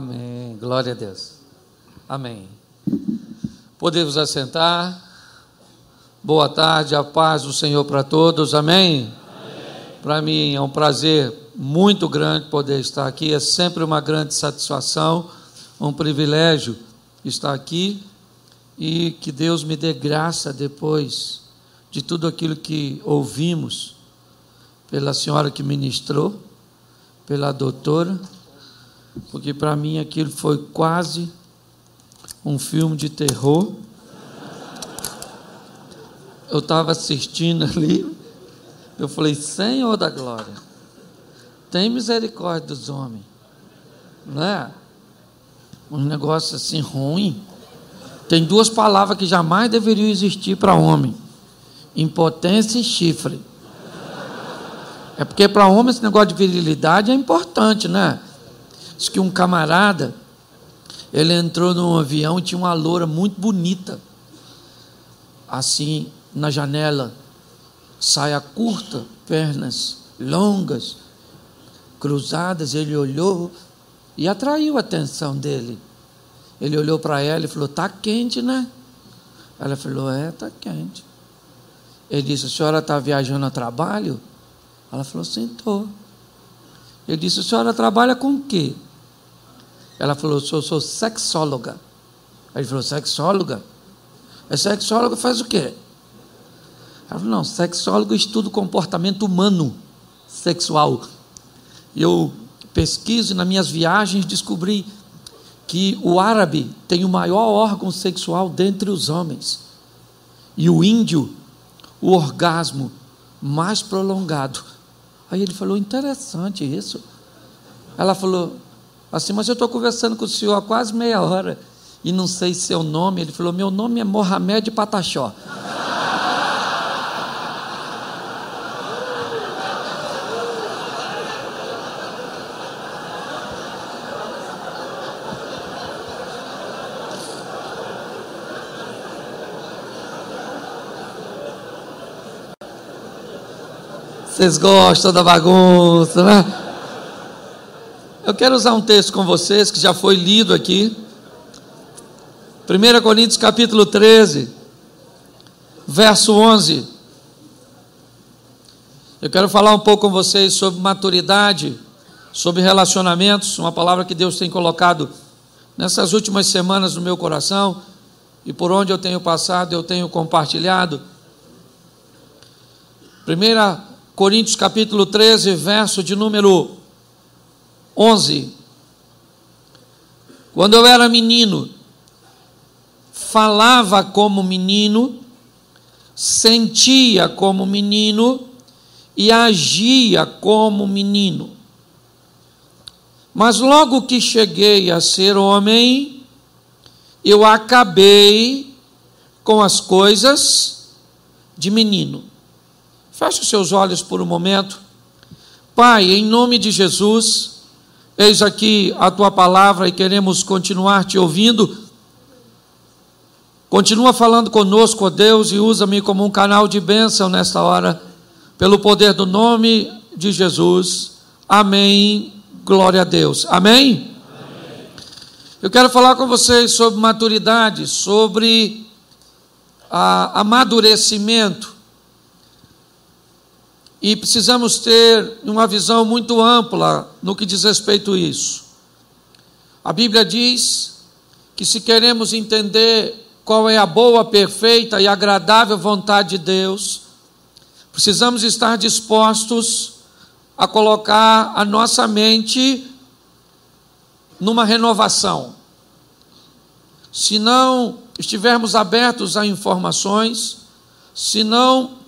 Amém. Glória a Deus. Amém. Podemos assentar. Boa tarde, a paz do Senhor para todos. Amém. Amém. Para mim é um prazer muito grande poder estar aqui. É sempre uma grande satisfação, um privilégio estar aqui e que Deus me dê graça depois de tudo aquilo que ouvimos pela senhora que ministrou, pela doutora, porque para mim aquilo foi quase um filme de terror. Eu estava assistindo ali, eu falei, Senhor da glória, tem misericórdia dos homens, não é? Um negócio assim ruim. Tem duas palavras que jamais deveriam existir para homem: impotência e chifre. É porque para homem esse negócio de virilidade é importante, né? Diz que um camarada, ele entrou num avião e tinha uma loura muito bonita, assim, na janela, saia curta, pernas longas, cruzadas. Ele olhou e atraiu a atenção dele. Ele olhou para ela e falou: Está quente, né? Ela falou: É, está quente. Ele disse: A senhora está viajando a trabalho? Ela falou, sentou. Ele disse, a senhora trabalha com o quê? Ela falou, eu sou sexóloga. Aí ele falou, sexóloga? É sexóloga faz o quê? Ela falou, não, sexólogo estuda o comportamento humano sexual. Eu pesquiso nas minhas viagens descobri que o árabe tem o maior órgão sexual dentre os homens. E o índio, o orgasmo mais prolongado Aí ele falou: interessante isso. Ela falou assim: mas eu estou conversando com o senhor há quase meia hora e não sei seu nome. Ele falou: meu nome é Mohamed Pataxó. Vocês gostam da bagunça, né? Eu quero usar um texto com vocês que já foi lido aqui. 1 Coríntios capítulo 13, verso 11. Eu quero falar um pouco com vocês sobre maturidade, sobre relacionamentos, uma palavra que Deus tem colocado nessas últimas semanas no meu coração e por onde eu tenho passado, eu tenho compartilhado. Primeira Coríntios capítulo 13, verso de número 11. Quando eu era menino, falava como menino, sentia como menino e agia como menino. Mas logo que cheguei a ser homem, eu acabei com as coisas de menino. Feche os seus olhos por um momento. Pai, em nome de Jesus, eis aqui a tua palavra e queremos continuar te ouvindo. Continua falando conosco, ó Deus, e usa-me como um canal de bênção nesta hora, pelo poder do nome de Jesus. Amém. Glória a Deus. Amém? Amém. Eu quero falar com vocês sobre maturidade, sobre a, amadurecimento. E precisamos ter uma visão muito ampla no que diz respeito a isso. A Bíblia diz que se queremos entender qual é a boa, perfeita e agradável vontade de Deus, precisamos estar dispostos a colocar a nossa mente numa renovação. Se não estivermos abertos a informações, se não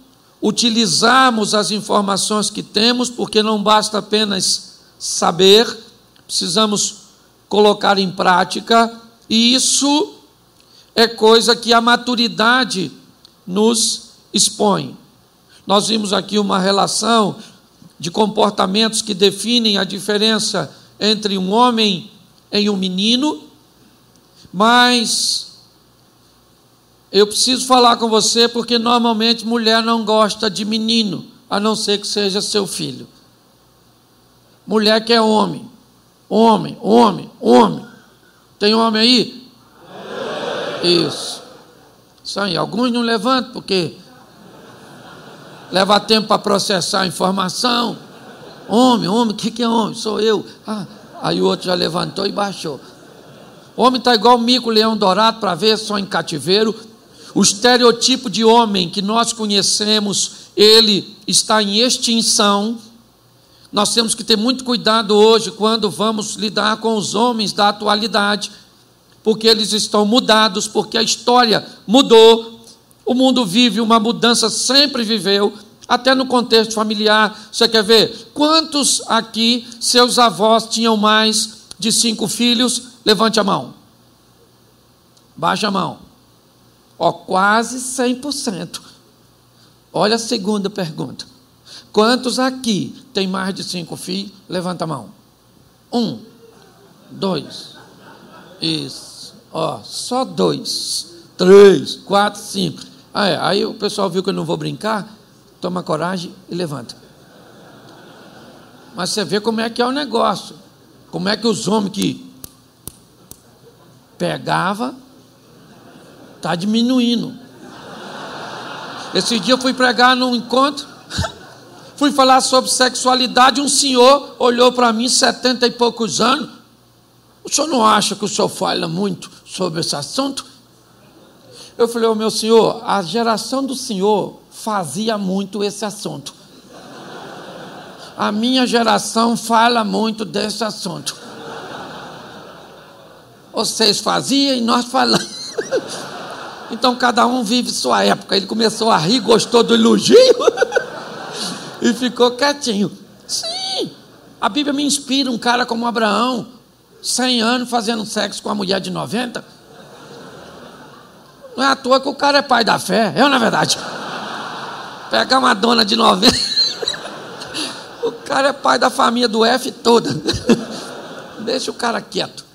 utilizarmos as informações que temos, porque não basta apenas saber, precisamos colocar em prática, e isso é coisa que a maturidade nos expõe. Nós vimos aqui uma relação de comportamentos que definem a diferença entre um homem e um menino, mas eu preciso falar com você porque normalmente mulher não gosta de menino, a não ser que seja seu filho. Mulher quer homem, Homem, homem, homem. Tem homem aí? Isso. Isso aí. Alguns não levantam porque leva tempo para processar a informação. Homem, homem, o que, que é homem? Sou eu. Ah, aí o outro já levantou e baixou. Homem está igual mico, leão dourado, para ver só em cativeiro. O estereotipo de homem que nós conhecemos, ele está em extinção. Nós temos que ter muito cuidado hoje quando vamos lidar com os homens da atualidade, porque eles estão mudados, porque a história mudou. O mundo vive uma mudança, sempre viveu, até no contexto familiar. Você quer ver? Quantos aqui seus avós tinham mais de cinco filhos? Levante a mão. Baixa a mão. Ó, quase 100%. Olha a segunda pergunta. Quantos aqui tem mais de cinco filhos? Levanta a mão. Um, dois. Isso. Ó, só dois. Três, quatro, cinco. Ah, é. Aí o pessoal viu que eu não vou brincar. Toma coragem e levanta. Mas você vê como é que é o negócio. Como é que os homens que pegava, está diminuindo. Esse dia eu fui pregar num encontro, fui falar sobre sexualidade, um senhor olhou para mim, setenta e poucos anos, o senhor não acha que o senhor fala muito sobre esse assunto? Eu falei, oh, meu senhor, a geração do senhor fazia muito esse assunto. A minha geração fala muito desse assunto. Vocês faziam e nós falamos. Então cada um vive sua época. Ele começou a rir, gostou do elogio e ficou quietinho. Sim, a Bíblia me inspira um cara como Abraão, 100 anos fazendo sexo com a mulher de 90. Não é à toa que o cara é pai da fé, eu na verdade. Pegar uma dona de 90. o cara é pai da família do F toda. Deixa o cara quieto.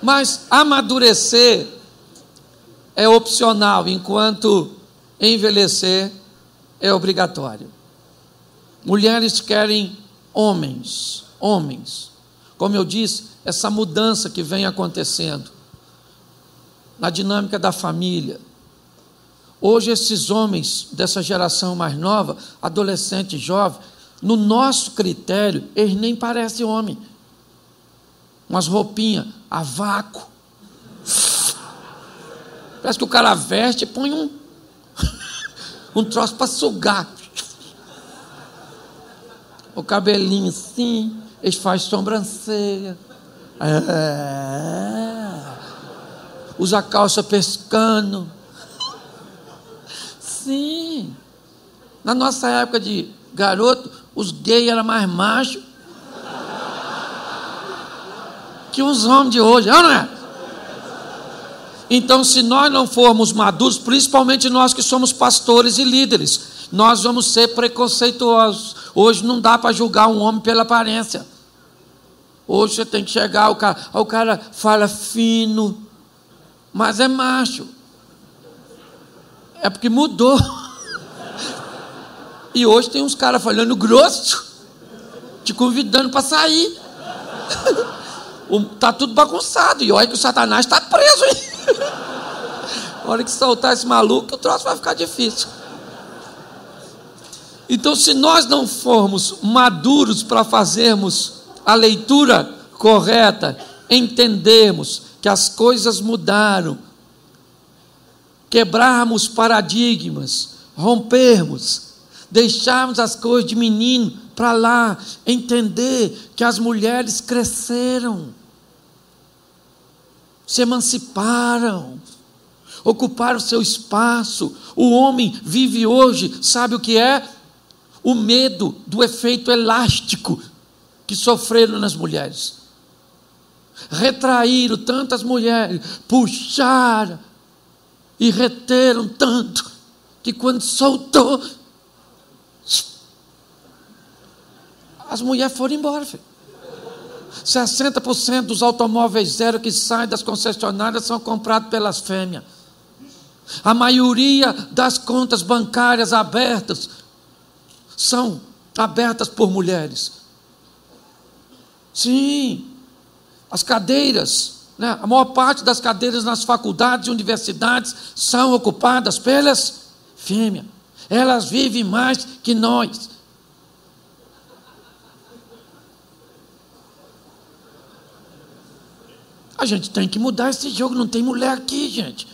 Mas amadurecer é opcional, enquanto envelhecer é obrigatório. Mulheres querem homens, homens. Como eu disse, essa mudança que vem acontecendo na dinâmica da família. Hoje, esses homens dessa geração mais nova, adolescente, jovem, no nosso critério, eles nem parecem homem umas roupinhas a vácuo. Parece que o cara veste e põe um, um troço para sugar. O cabelinho assim, eles fazem sobrancelha. É. Usa calça pescando. Sim. Na nossa época de garoto, os gays eram mais machos que os homens de hoje, não é? Então, se nós não formos maduros, principalmente nós que somos pastores e líderes, nós vamos ser preconceituosos. Hoje não dá para julgar um homem pela aparência. Hoje você tem que chegar, o cara, o cara fala fino, mas é macho. É porque mudou. E hoje tem uns caras falando grosso, te convidando para sair. Está tudo bagunçado. E olha que o Satanás está preso, hein? A hora que soltar esse maluco, o troço vai ficar difícil. Então, se nós não formos maduros para fazermos a leitura correta, entendermos que as coisas mudaram, quebrarmos paradigmas, rompermos, deixarmos as coisas de menino para lá, entender que as mulheres cresceram se emanciparam, ocuparam seu espaço. O homem vive hoje, sabe o que é? O medo do efeito elástico que sofreram nas mulheres. Retraíram tantas mulheres, puxaram e reteram tanto, que quando soltou, as mulheres foram embora. Filho. 60% dos automóveis zero que saem das concessionárias são comprados pelas fêmeas. A maioria das contas bancárias abertas são abertas por mulheres. Sim, as cadeiras, né? a maior parte das cadeiras nas faculdades e universidades são ocupadas pelas fêmeas. Elas vivem mais que nós. A gente tem que mudar esse jogo, não tem mulher aqui, gente.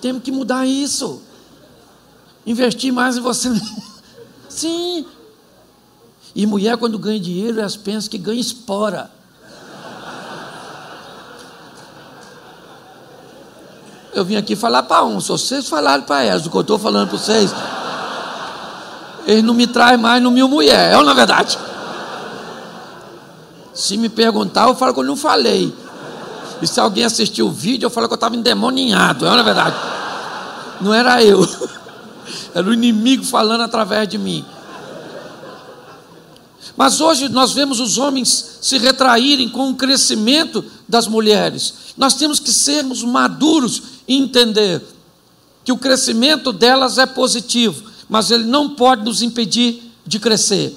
Temos que mudar isso. Investir mais em você. Sim. E mulher, quando ganha dinheiro, elas pensam que ganha espora. Eu vim aqui falar para um, se vocês falaram para elas o que eu estou falando para vocês, eles não me trazem mais no mil mulher, é ou não é verdade? Se me perguntar, eu falo que eu não falei. E se alguém assistiu o vídeo, eu falo que eu estava endemoninhado. É na verdade. Não era eu. Era o inimigo falando através de mim. Mas hoje nós vemos os homens se retraírem com o crescimento das mulheres. Nós temos que sermos maduros e entender que o crescimento delas é positivo, mas ele não pode nos impedir de crescer.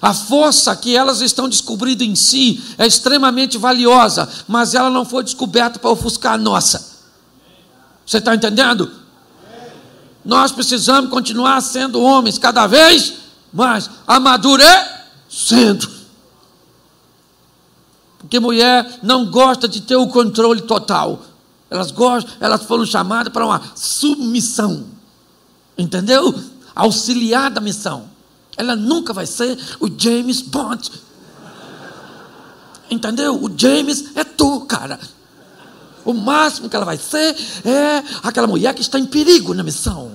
A força que elas estão descobrindo em si é extremamente valiosa, mas ela não foi descoberta para ofuscar a nossa. Você está entendendo? Nós precisamos continuar sendo homens cada vez mais amadurecendo. Porque mulher não gosta de ter o controle total. Elas gostam, elas foram chamadas para uma submissão. Entendeu? Auxiliar da missão. Ela nunca vai ser o James Bond. Entendeu? O James é tu, cara. O máximo que ela vai ser é aquela mulher que está em perigo na missão.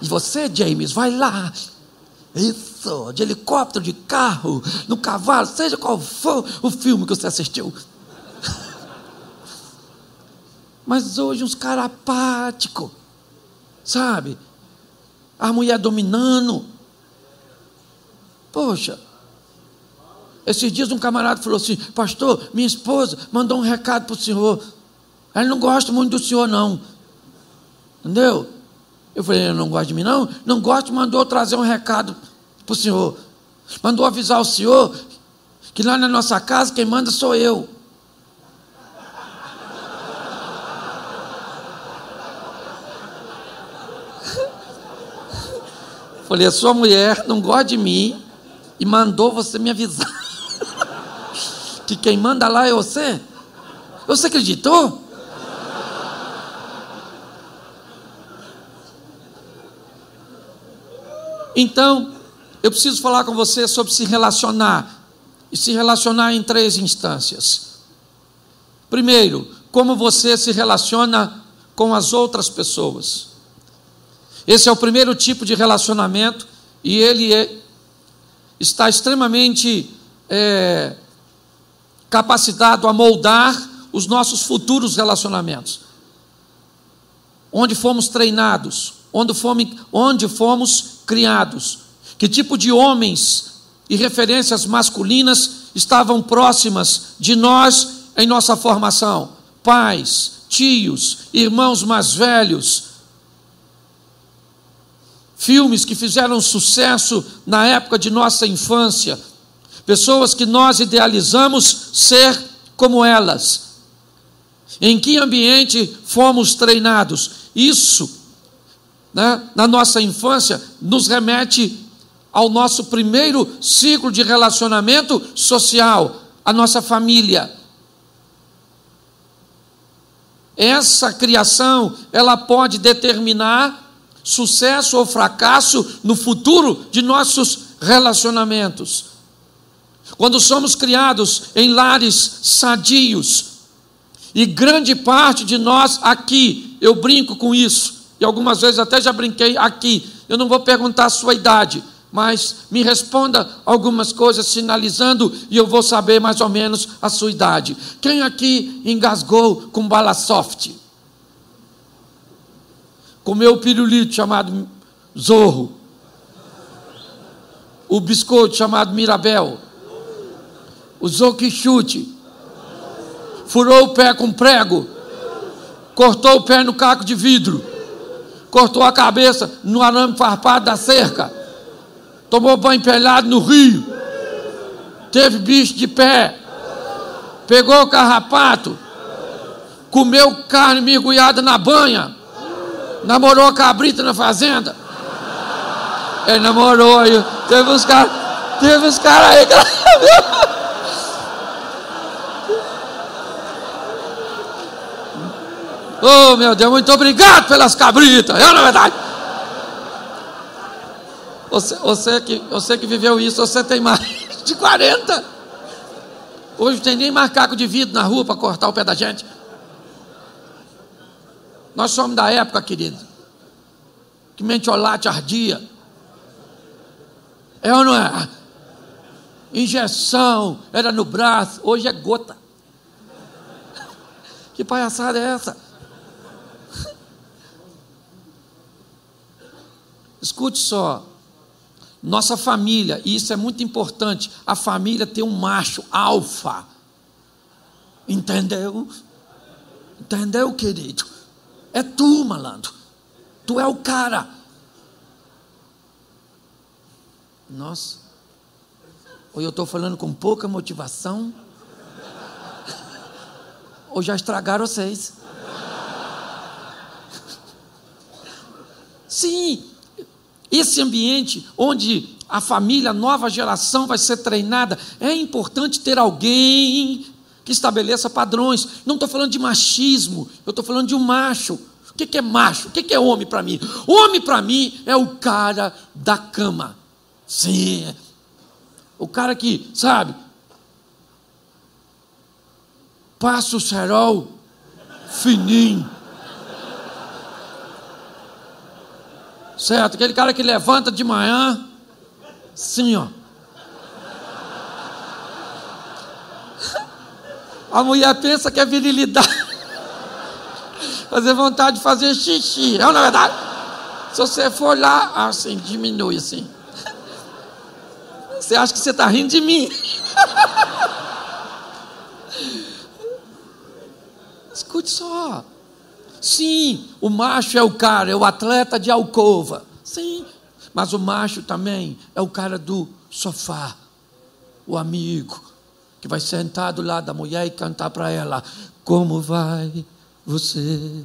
E você, James, vai lá. Isso, de helicóptero, de carro, no cavalo, seja qual for o filme que você assistiu. Mas hoje uns caras apáticos, sabe? A mulher dominando. Poxa, esses dias um camarada falou assim: Pastor, minha esposa mandou um recado para o senhor. Ela não gosta muito do senhor, não. Entendeu? Eu falei: Ela não gosta de mim, não? Não gosta, mandou trazer um recado para o senhor. Mandou avisar o senhor que lá na nossa casa quem manda sou eu. Falei, a sua mulher não gosta de mim, e mandou você me avisar que quem manda lá é você. Você acreditou? Então, eu preciso falar com você sobre se relacionar. E se relacionar em três instâncias. Primeiro, como você se relaciona com as outras pessoas. Esse é o primeiro tipo de relacionamento e ele é está extremamente é, capacitado a moldar os nossos futuros relacionamentos. Onde fomos treinados, onde fomos, onde fomos criados, que tipo de homens e referências masculinas estavam próximas de nós em nossa formação? Pais, tios, irmãos mais velhos, filmes que fizeram sucesso na época de nossa infância, pessoas que nós idealizamos ser como elas. Em que ambiente fomos treinados? Isso, né, na nossa infância, nos remete ao nosso primeiro ciclo de relacionamento social, a nossa família. Essa criação, ela pode determinar sucesso ou fracasso no futuro de nossos relacionamentos. Quando somos criados em lares sadios, e grande parte de nós aqui, eu brinco com isso, e algumas vezes até já brinquei aqui, eu não vou perguntar a sua idade, mas me responda algumas coisas sinalizando e eu vou saber mais ou menos a sua idade. Quem aqui engasgou com bala soft? Comeu o pirulito chamado zorro, o biscoito chamado mirabel, o zoquichute, furou o pé com prego, cortou o pé no caco de vidro, cortou a cabeça no arame farpado da cerca. tomou banho pelado no rio, teve bicho de pé, pegou o carrapato, comeu carne mergulhada na banha, namorou a cabrita na fazenda. Ele namorou aí, teve uns caras, teve uns caras aí que Oh, meu Deus, muito obrigado pelas cabritas. É na verdade. Você, você, que, você que viveu isso, você tem mais de 40. Hoje não tem nem macaco de vidro na rua para cortar o pé da gente. Nós somos da época, querido, que mentiolate ardia. É ou não é? Injeção era no braço, hoje é gota. Que palhaçada é essa? Escute só. Nossa família, e isso é muito importante, a família tem um macho alfa. Entendeu? Entendeu, querido? É tu, malandro. Tu é o cara. Nossa. Ou eu estou falando com pouca motivação, ou já estragaram vocês. Sim, esse ambiente onde a família, a nova geração vai ser treinada, é importante ter alguém que estabeleça padrões. Não estou falando de machismo, eu estou falando de um macho. O que, que é macho? O que, que é homem para mim? Homem para mim é o cara da cama. Sim. O cara que, sabe, passa o cerol fininho Certo? Aquele cara que levanta de manhã, sim, ó. A mulher pensa que é virilidade. Fazer vontade de fazer xixi. É não é verdade? Se você for lá, assim, diminui assim. Você acha que você está rindo de mim? Escute só. Sim, o macho é o cara, é o atleta de alcova. Sim, mas o macho também é o cara do sofá, o amigo, que vai sentar do lado da mulher e cantar para ela: Como vai você?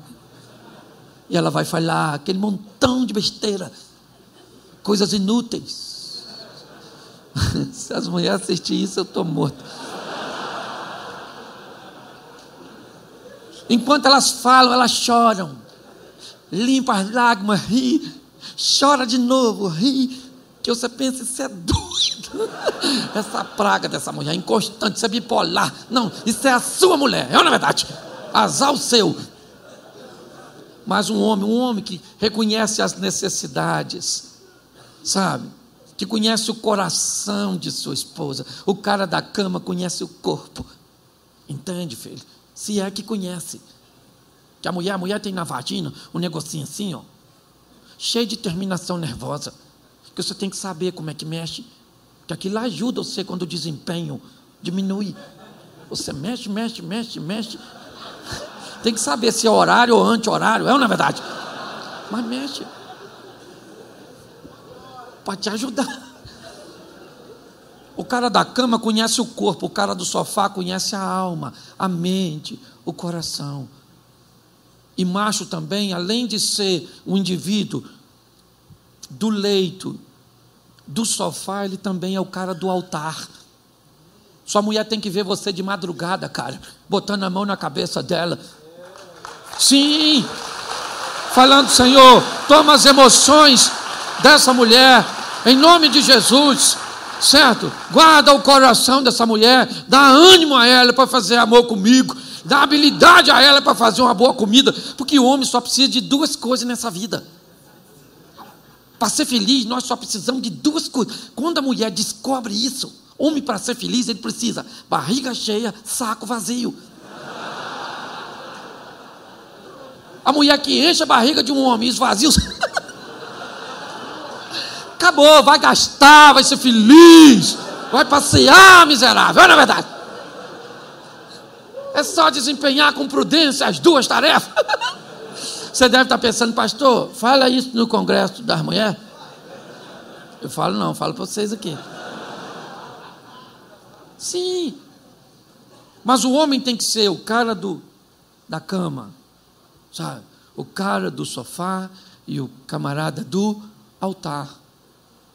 E ela vai falar aquele montão de besteira, coisas inúteis. Se as mulheres assistirem isso, eu estou morto. Enquanto elas falam, elas choram. Limpa as lágrimas, ri. Chora de novo, ri. Que você pensa, isso é doido. Essa praga dessa mulher, inconstante, isso é bipolar. Não, isso é a sua mulher, é na verdade. Azar o seu. Mas um homem, um homem que reconhece as necessidades, sabe? Que conhece o coração de sua esposa. O cara da cama conhece o corpo. Entende, filho? Se é que conhece. Que a mulher, a mulher tem na vagina um negocinho assim, ó, cheio de terminação nervosa. Que você tem que saber como é que mexe. Que aquilo ajuda você quando o desempenho diminui. Você mexe, mexe, mexe, mexe. Tem que saber se é horário ou anti-horário, é ou não é verdade? Mas mexe. Pode te ajudar. O cara da cama conhece o corpo, o cara do sofá conhece a alma, a mente, o coração. E macho também, além de ser um indivíduo do leito, do sofá, ele também é o cara do altar. Sua mulher tem que ver você de madrugada, cara, botando a mão na cabeça dela. Sim, falando, Senhor, toma as emoções dessa mulher, em nome de Jesus certo? Guarda o coração dessa mulher, dá ânimo a ela para fazer amor comigo, dá habilidade a ela para fazer uma boa comida, porque o homem só precisa de duas coisas nessa vida. Para ser feliz, nós só precisamos de duas coisas. Quando a mulher descobre isso, homem para ser feliz, ele precisa barriga cheia, saco vazio. A mulher que enche a barriga de um homem e acabou, vai gastar, vai ser feliz, vai passear, miserável, não é verdade? É só desempenhar com prudência as duas tarefas. Você deve estar pensando, pastor, fala isso no congresso das mulheres. Eu falo não, falo para vocês aqui. Sim. Mas o homem tem que ser o cara do, da cama, sabe? O cara do sofá e o camarada do altar.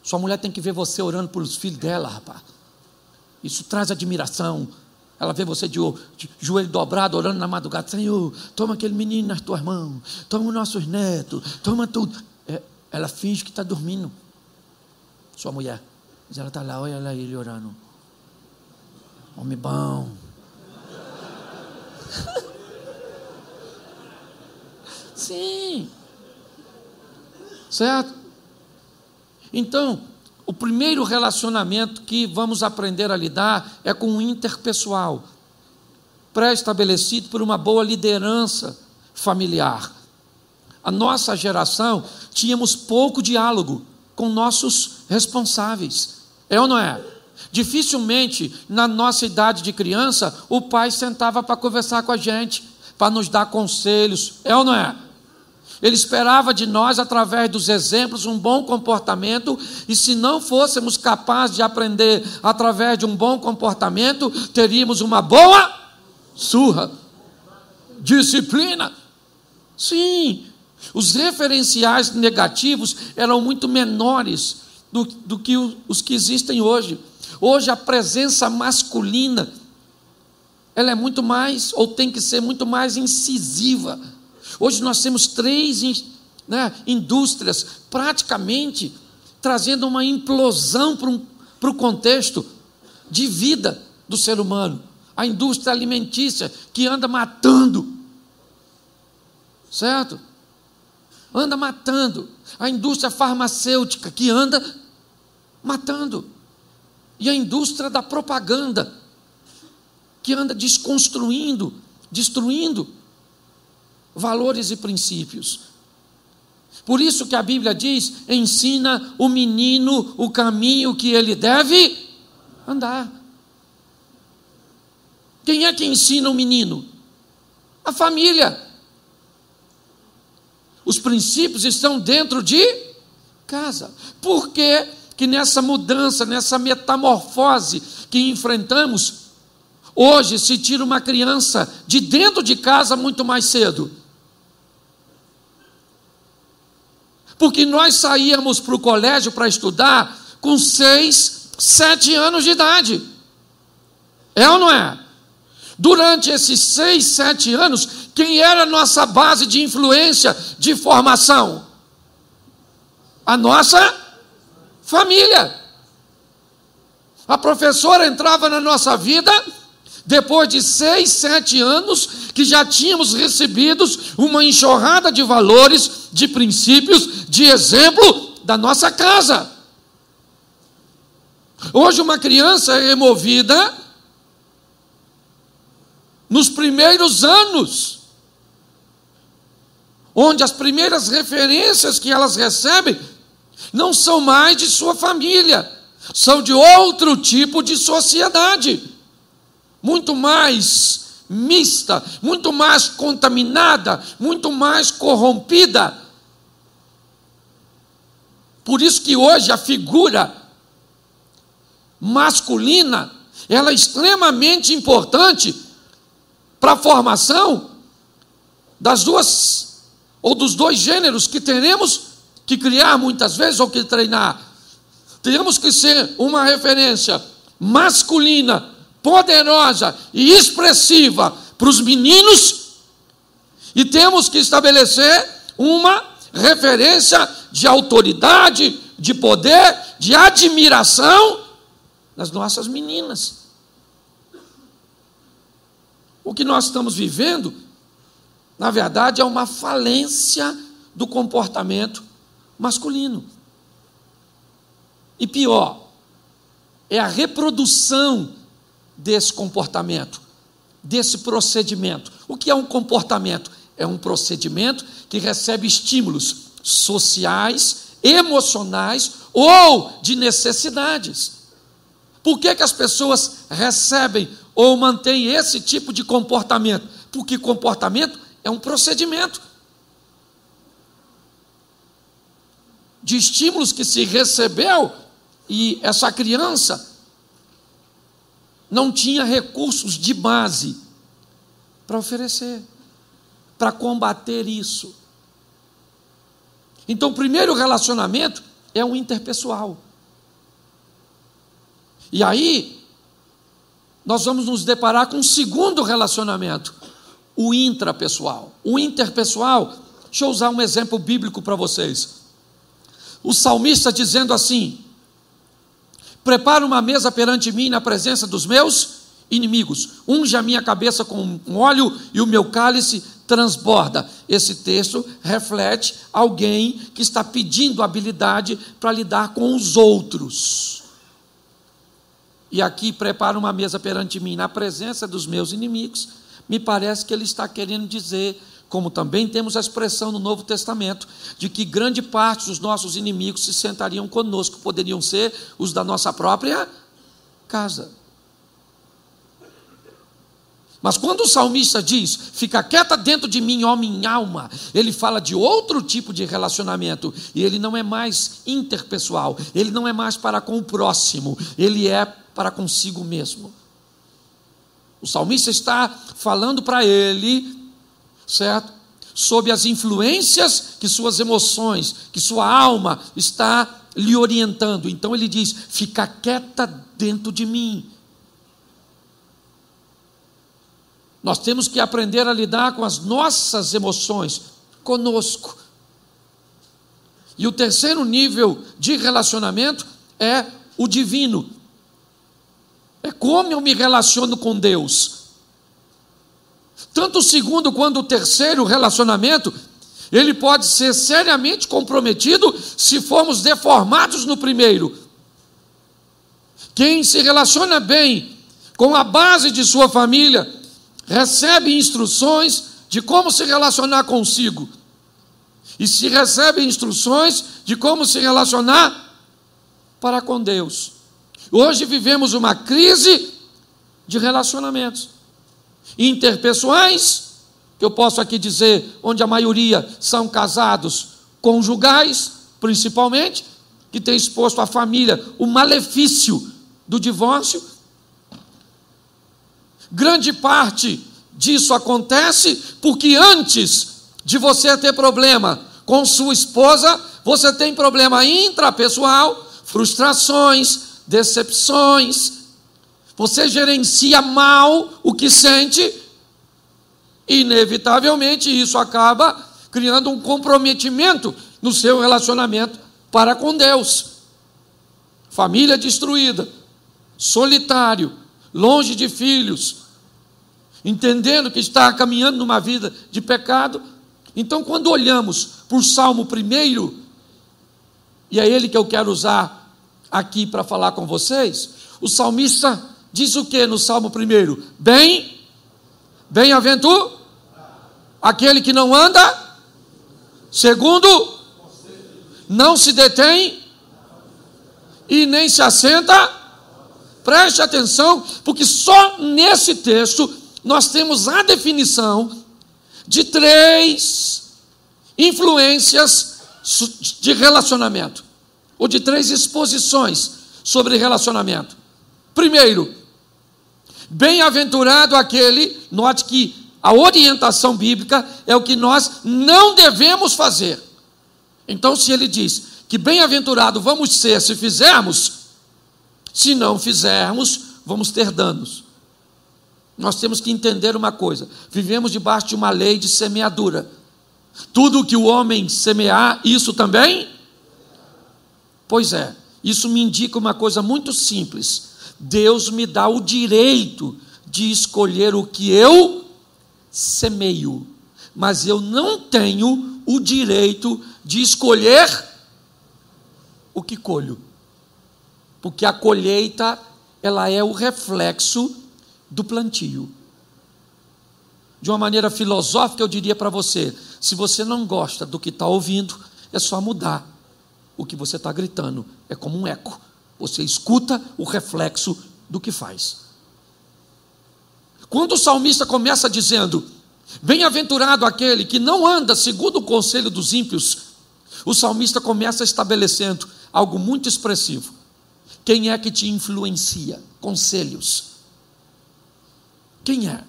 Sua mulher tem que ver você orando pelos filhos dela, rapaz. Isso traz admiração. Ela vê você de, de joelho dobrado, orando na madrugada. Senhor, toma aquele menino nas tuas mãos. Toma os nossos netos. Toma tudo. É, ela finge que está dormindo. Sua mulher. Mas ela está lá, olha ela ele orando. Homem bom. Sim. Certo? Então, o primeiro relacionamento que vamos aprender a lidar é com o interpessoal, pré-estabelecido por uma boa liderança familiar. A nossa geração tínhamos pouco diálogo com nossos responsáveis. É ou não é? Dificilmente, na nossa idade de criança, o pai sentava para conversar com a gente, para nos dar conselhos. É ou não é? Ele esperava de nós, através dos exemplos, um bom comportamento, e se não fôssemos capazes de aprender através de um bom comportamento, teríamos uma boa surra. Disciplina. Sim, os referenciais negativos eram muito menores do, do que os que existem hoje. Hoje a presença masculina ela é muito mais, ou tem que ser muito mais incisiva Hoje nós temos três né, indústrias praticamente trazendo uma implosão para, um, o contexto de vida do ser humano. A indústria alimentícia que anda matando, certo? Anda matando. A indústria farmacêutica que anda matando. E a indústria da propaganda que anda desconstruindo, destruindo valores e princípios. Por isso que a Bíblia diz: ensina o menino o caminho que ele deve andar. Quem é que ensina o menino? A família. Os princípios estão dentro de casa. Por que, que nessa mudança, nessa metamorfose que enfrentamos, hoje se tira uma criança de dentro de casa muito mais cedo? Porque nós saíamos para o colégio para estudar com seis, sete anos de idade. É ou não é? Durante esses seis, sete anos, quem era a nossa base de influência, de formação? A nossa família. A professora entrava na nossa vida depois de seis, sete anos, que já tínhamos recebido uma enxurrada de valores, de princípios, de exemplo da nossa casa. Hoje, uma criança é removida nos primeiros anos, onde as primeiras referências que elas recebem não são mais de sua família, são de outro tipo de sociedade muito mais mista, muito mais contaminada, muito mais corrompida. Por isso que hoje a figura masculina, ela é extremamente importante para a formação das duas ou dos dois gêneros que teremos que criar muitas vezes ou que treinar. Teremos que ser uma referência masculina poderosa e expressiva para os meninos, e temos que estabelecer uma referência de autoridade, de poder, de admiração nas nossas meninas. O que nós estamos vivendo, na verdade, é uma falência do comportamento masculino. E pior, é a reprodução desse comportamento, desse procedimento. O que é um comportamento? É um procedimento que recebe estímulos sociais, emocionais ou de necessidades. Por que, que as pessoas recebem ou mantêm esse tipo de comportamento? Porque comportamento é um procedimento. de estímulos que se recebeu e essa criança não tinha recursos de base para oferecer, para combater isso. Então, o primeiro relacionamento é o interpessoal. E aí, nós vamos nos deparar com um segundo relacionamento, o intrapessoal. O interpessoal, deixa eu usar um exemplo bíblico para vocês. O salmista dizendo assim: Prepara uma mesa perante mim na presença dos meus inimigos. Unge a minha cabeça com óleo e o meu cálice transborda. Esse texto reflete alguém que está pedindo habilidade para lidar com os outros. E aqui prepara uma mesa perante mim na presença dos meus inimigos. Me parece que ele está querendo dizer como também temos a expressão no Novo Testamento de que grande parte dos nossos inimigos se sentariam conosco, poderiam ser os da nossa própria casa. Mas quando o salmista diz, fica quieta dentro de mim, ó minha alma, ele fala de outro tipo de relacionamento, e ele não é mais interpessoal, ele não é mais para com o próximo, ele é para consigo mesmo. O salmista está falando para ele certo? Sob as influências que suas emoções, que sua alma está lhe orientando. Então ele diz: fica quieta dentro de mim. Nós temos que aprender a lidar com as nossas emoções conosco. E o terceiro nível de relacionamento é o divino. É como eu me relaciono com Deus. Tanto o segundo quanto o terceiro relacionamento, ele pode ser seriamente comprometido se formos deformados no primeiro. Quem se relaciona bem com a base de sua família, recebe instruções de como se relacionar consigo. E se recebe instruções de como se relacionar para com Deus. Hoje vivemos uma crise de relacionamentos interpessoais, que eu posso aqui dizer, onde a maioria são casados conjugais, principalmente, que tem exposto à família o malefício do divórcio. Grande parte disso acontece porque antes de você ter problema com sua esposa, você tem problema intrapessoal, frustrações, decepções, você gerencia mal o que sente, inevitavelmente isso acaba criando um comprometimento no seu relacionamento para com Deus. Família destruída, solitário, longe de filhos, entendendo que está caminhando numa vida de pecado. Então, quando olhamos para o Salmo primeiro, e é ele que eu quero usar aqui para falar com vocês, o salmista diz o que no Salmo 1? Bem, bem-aventurado aquele que não anda, segundo, não se detém e nem se assenta. Preste atenção, porque só nesse texto nós temos a definição de três influências de relacionamento, ou de três exposições sobre relacionamento. Primeiro, Bem-aventurado aquele, note que a orientação bíblica é o que nós não devemos fazer. Então, se ele diz que bem-aventurado vamos ser se fizermos, se não fizermos, vamos ter danos. Nós temos que entender uma coisa: vivemos debaixo de uma lei de semeadura. Tudo que o homem semear, isso também? Pois é, isso me indica uma coisa muito simples Deus me dá o direito de escolher o que eu semeio, mas eu não tenho o direito de escolher o que colho. Porque a colheita, ela é o reflexo do plantio. De uma maneira filosófica, eu diria para você: se você não gosta do que está ouvindo, é só mudar. O que você está gritando é como um eco. Você escuta o reflexo do que faz. Quando o salmista começa dizendo: Bem-aventurado aquele que não anda segundo o conselho dos ímpios, o salmista começa estabelecendo algo muito expressivo. Quem é que te influencia? Conselhos. Quem é?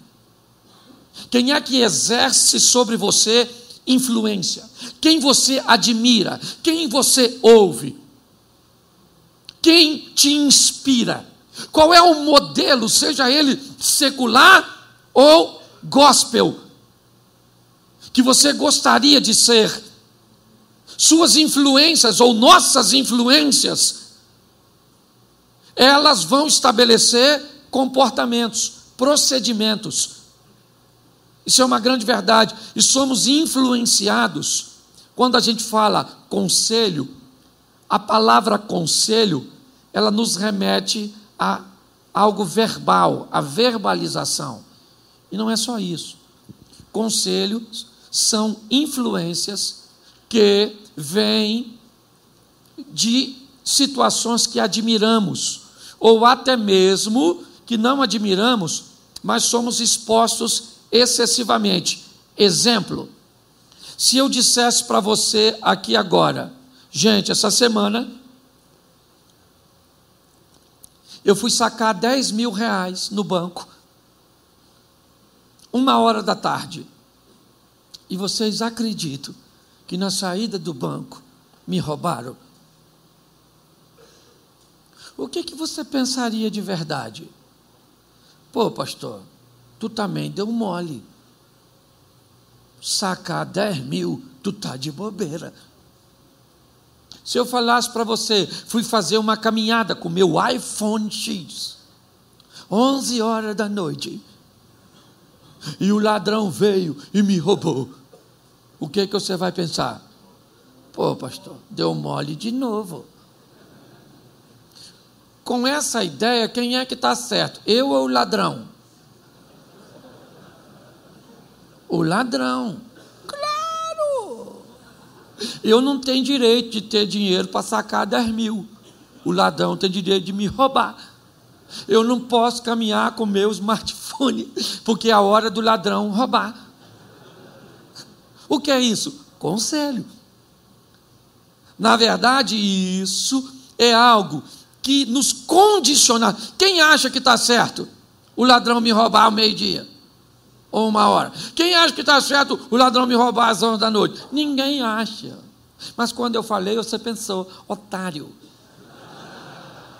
Quem é que exerce sobre você influência? Quem você admira? Quem você ouve? Quem te inspira? Qual é o modelo, seja ele secular ou gospel, que você gostaria de ser? Suas influências ou nossas influências, elas vão estabelecer comportamentos, procedimentos. Isso é uma grande verdade. E somos influenciados. Quando a gente fala conselho, a palavra conselho, ela nos remete a algo verbal, a verbalização. E não é só isso. Conselhos são influências que vêm de situações que admiramos, ou até mesmo que não admiramos, mas somos expostos excessivamente. Exemplo: se eu dissesse para você aqui agora, gente, essa semana eu fui sacar 10 mil reais no banco, uma hora da tarde, e vocês acreditam que na saída do banco me roubaram? O que, que você pensaria de verdade? Pô, pastor, tu também deu mole. Sacar 10 mil, tu tá de bobeira. Se eu falasse para você, fui fazer uma caminhada com meu iPhone X, 11 horas da noite, e o ladrão veio e me roubou, o que, que você vai pensar? Pô, pastor, deu mole de novo. Com essa ideia, quem é que está certo? Eu ou o ladrão? O ladrão. Eu não tenho direito de ter dinheiro para sacar 10 mil. O ladrão tem direito de me roubar. Eu não posso caminhar com meu smartphone, porque é a hora do ladrão roubar. O que é isso? Conselho. Na verdade, isso é algo que nos condiciona. Quem acha que está certo? O ladrão me roubar ao meio-dia ou uma hora. Quem acha que está certo o ladrão me roubar às 11 da noite? Ninguém acha. Mas quando eu falei, você pensou, otário.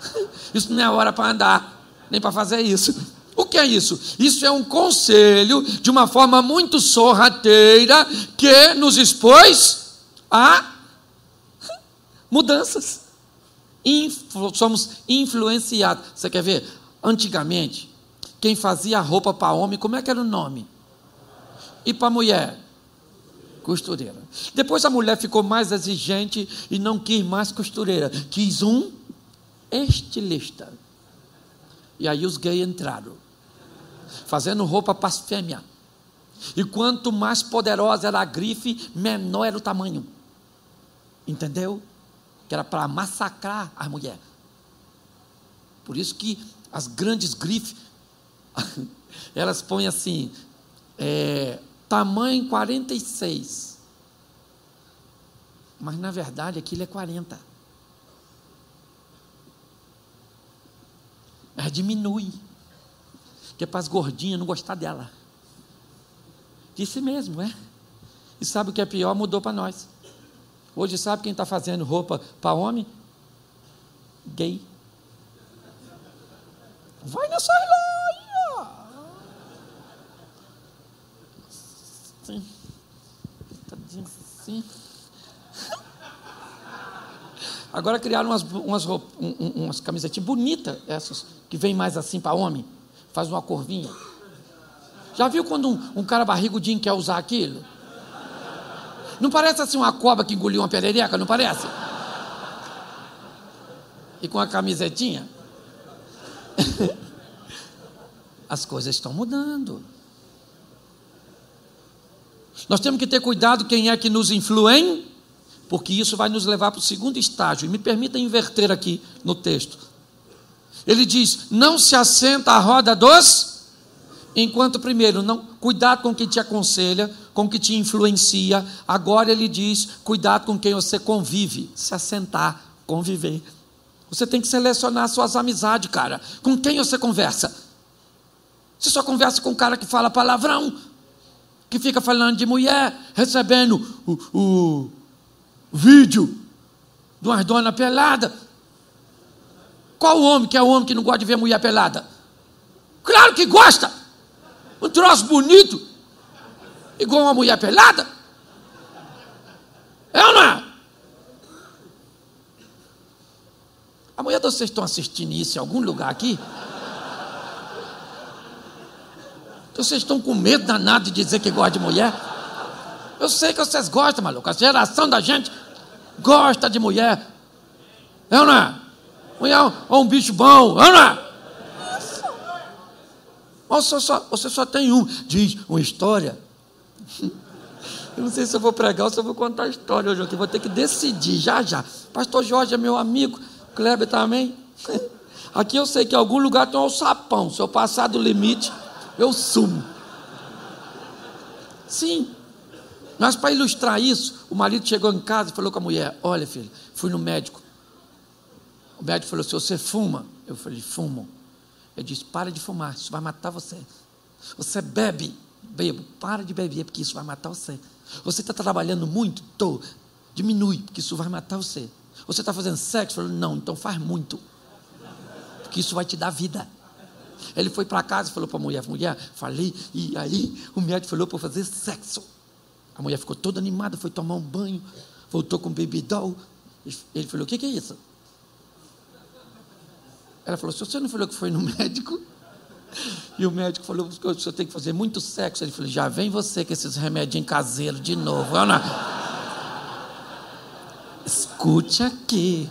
Isso não é hora para andar, nem para fazer isso. O que é isso? Isso é um conselho de uma forma muito sorrateira que nos expôs a mudanças. Influ, somos influenciados. Você quer ver? Antigamente, quem fazia roupa para homem, como é que era o nome? E para mulher? Costureira. Depois a mulher ficou mais exigente e não quis mais costureira, quis um estilista. E aí os gays entraram, fazendo roupa para as fêmeas. E quanto mais poderosa era a grife, menor era o tamanho. Entendeu? Que era para massacrar a mulher. Por isso que as grandes grifes elas põem assim, é, tamanho 46. Mas na verdade aquilo é 40. Ela diminui. Que é para as gordinhas não gostar dela. Disse mesmo, é? E sabe o que é pior? Mudou para nós. Hoje sabe quem está fazendo roupa para homem? Gay. Vai nessa loja. Assim. Tadinho assim. Agora criaram umas, umas, umas camisetinhas bonitas, essas, que vem mais assim para homem. Faz uma corvinha. Já viu quando um, um cara barrigudinho quer usar aquilo? Não parece assim uma cobra que engoliu uma perereca, não parece? E com a camisetinha? As coisas estão mudando. Nós temos que ter cuidado quem é que nos influi, porque isso vai nos levar para o segundo estágio. E me permita inverter aqui no texto. Ele diz: Não se assenta à roda dos Enquanto primeiro, não, cuidado com quem te aconselha, com quem te influencia. Agora ele diz, cuidado com quem você convive, se assentar, conviver. Você tem que selecionar suas amizades, cara. Com quem você conversa? Você só conversa com um cara que fala palavrão, que fica falando de mulher, recebendo o, o vídeo de umas donas peladas. Qual o homem que é o homem que não gosta de ver mulher pelada? Claro que gosta! Um troço bonito, igual uma mulher pelada. É ou não é? A mulher de vocês estão assistindo isso em algum lugar aqui? Vocês estão com medo danado de dizer que gosta de mulher? Eu sei que vocês gostam, maluco. A geração da gente gosta de mulher. É ou não é? Mulher é um bicho bom, é ou não é? Você só, você só tem um. Diz uma história. Eu não sei se eu vou pregar ou se eu vou contar a história hoje aqui. Vou ter que decidir já já. Pastor Jorge é meu amigo. Kleber também. Aqui eu sei que em algum lugar tem um sapão. Se eu passar do limite, eu sumo. Sim. Mas para ilustrar isso, o marido chegou em casa e falou com a mulher: Olha, filho, fui no médico. O médico falou: Se você fuma, eu falei: Fumo. Ele disse: para de fumar, isso vai matar você. Você bebe, bebo, para de beber, porque isso vai matar você. Você está trabalhando muito? Estou. Diminui, porque isso vai matar você. Você está fazendo sexo? Falou, não, então faz muito. Porque isso vai te dar vida. Ele foi para casa e falou para a mulher: mulher, falei, e aí o médico falou para fazer sexo. A mulher ficou toda animada, foi tomar um banho, voltou com doll. Ele falou: o que, que é isso? Ela falou: se você não falou que foi no médico? E o médico falou: o senhor tem que fazer muito sexo. Ele falou: já vem você com esses remédios caseiros de novo. Ana, escute aqui.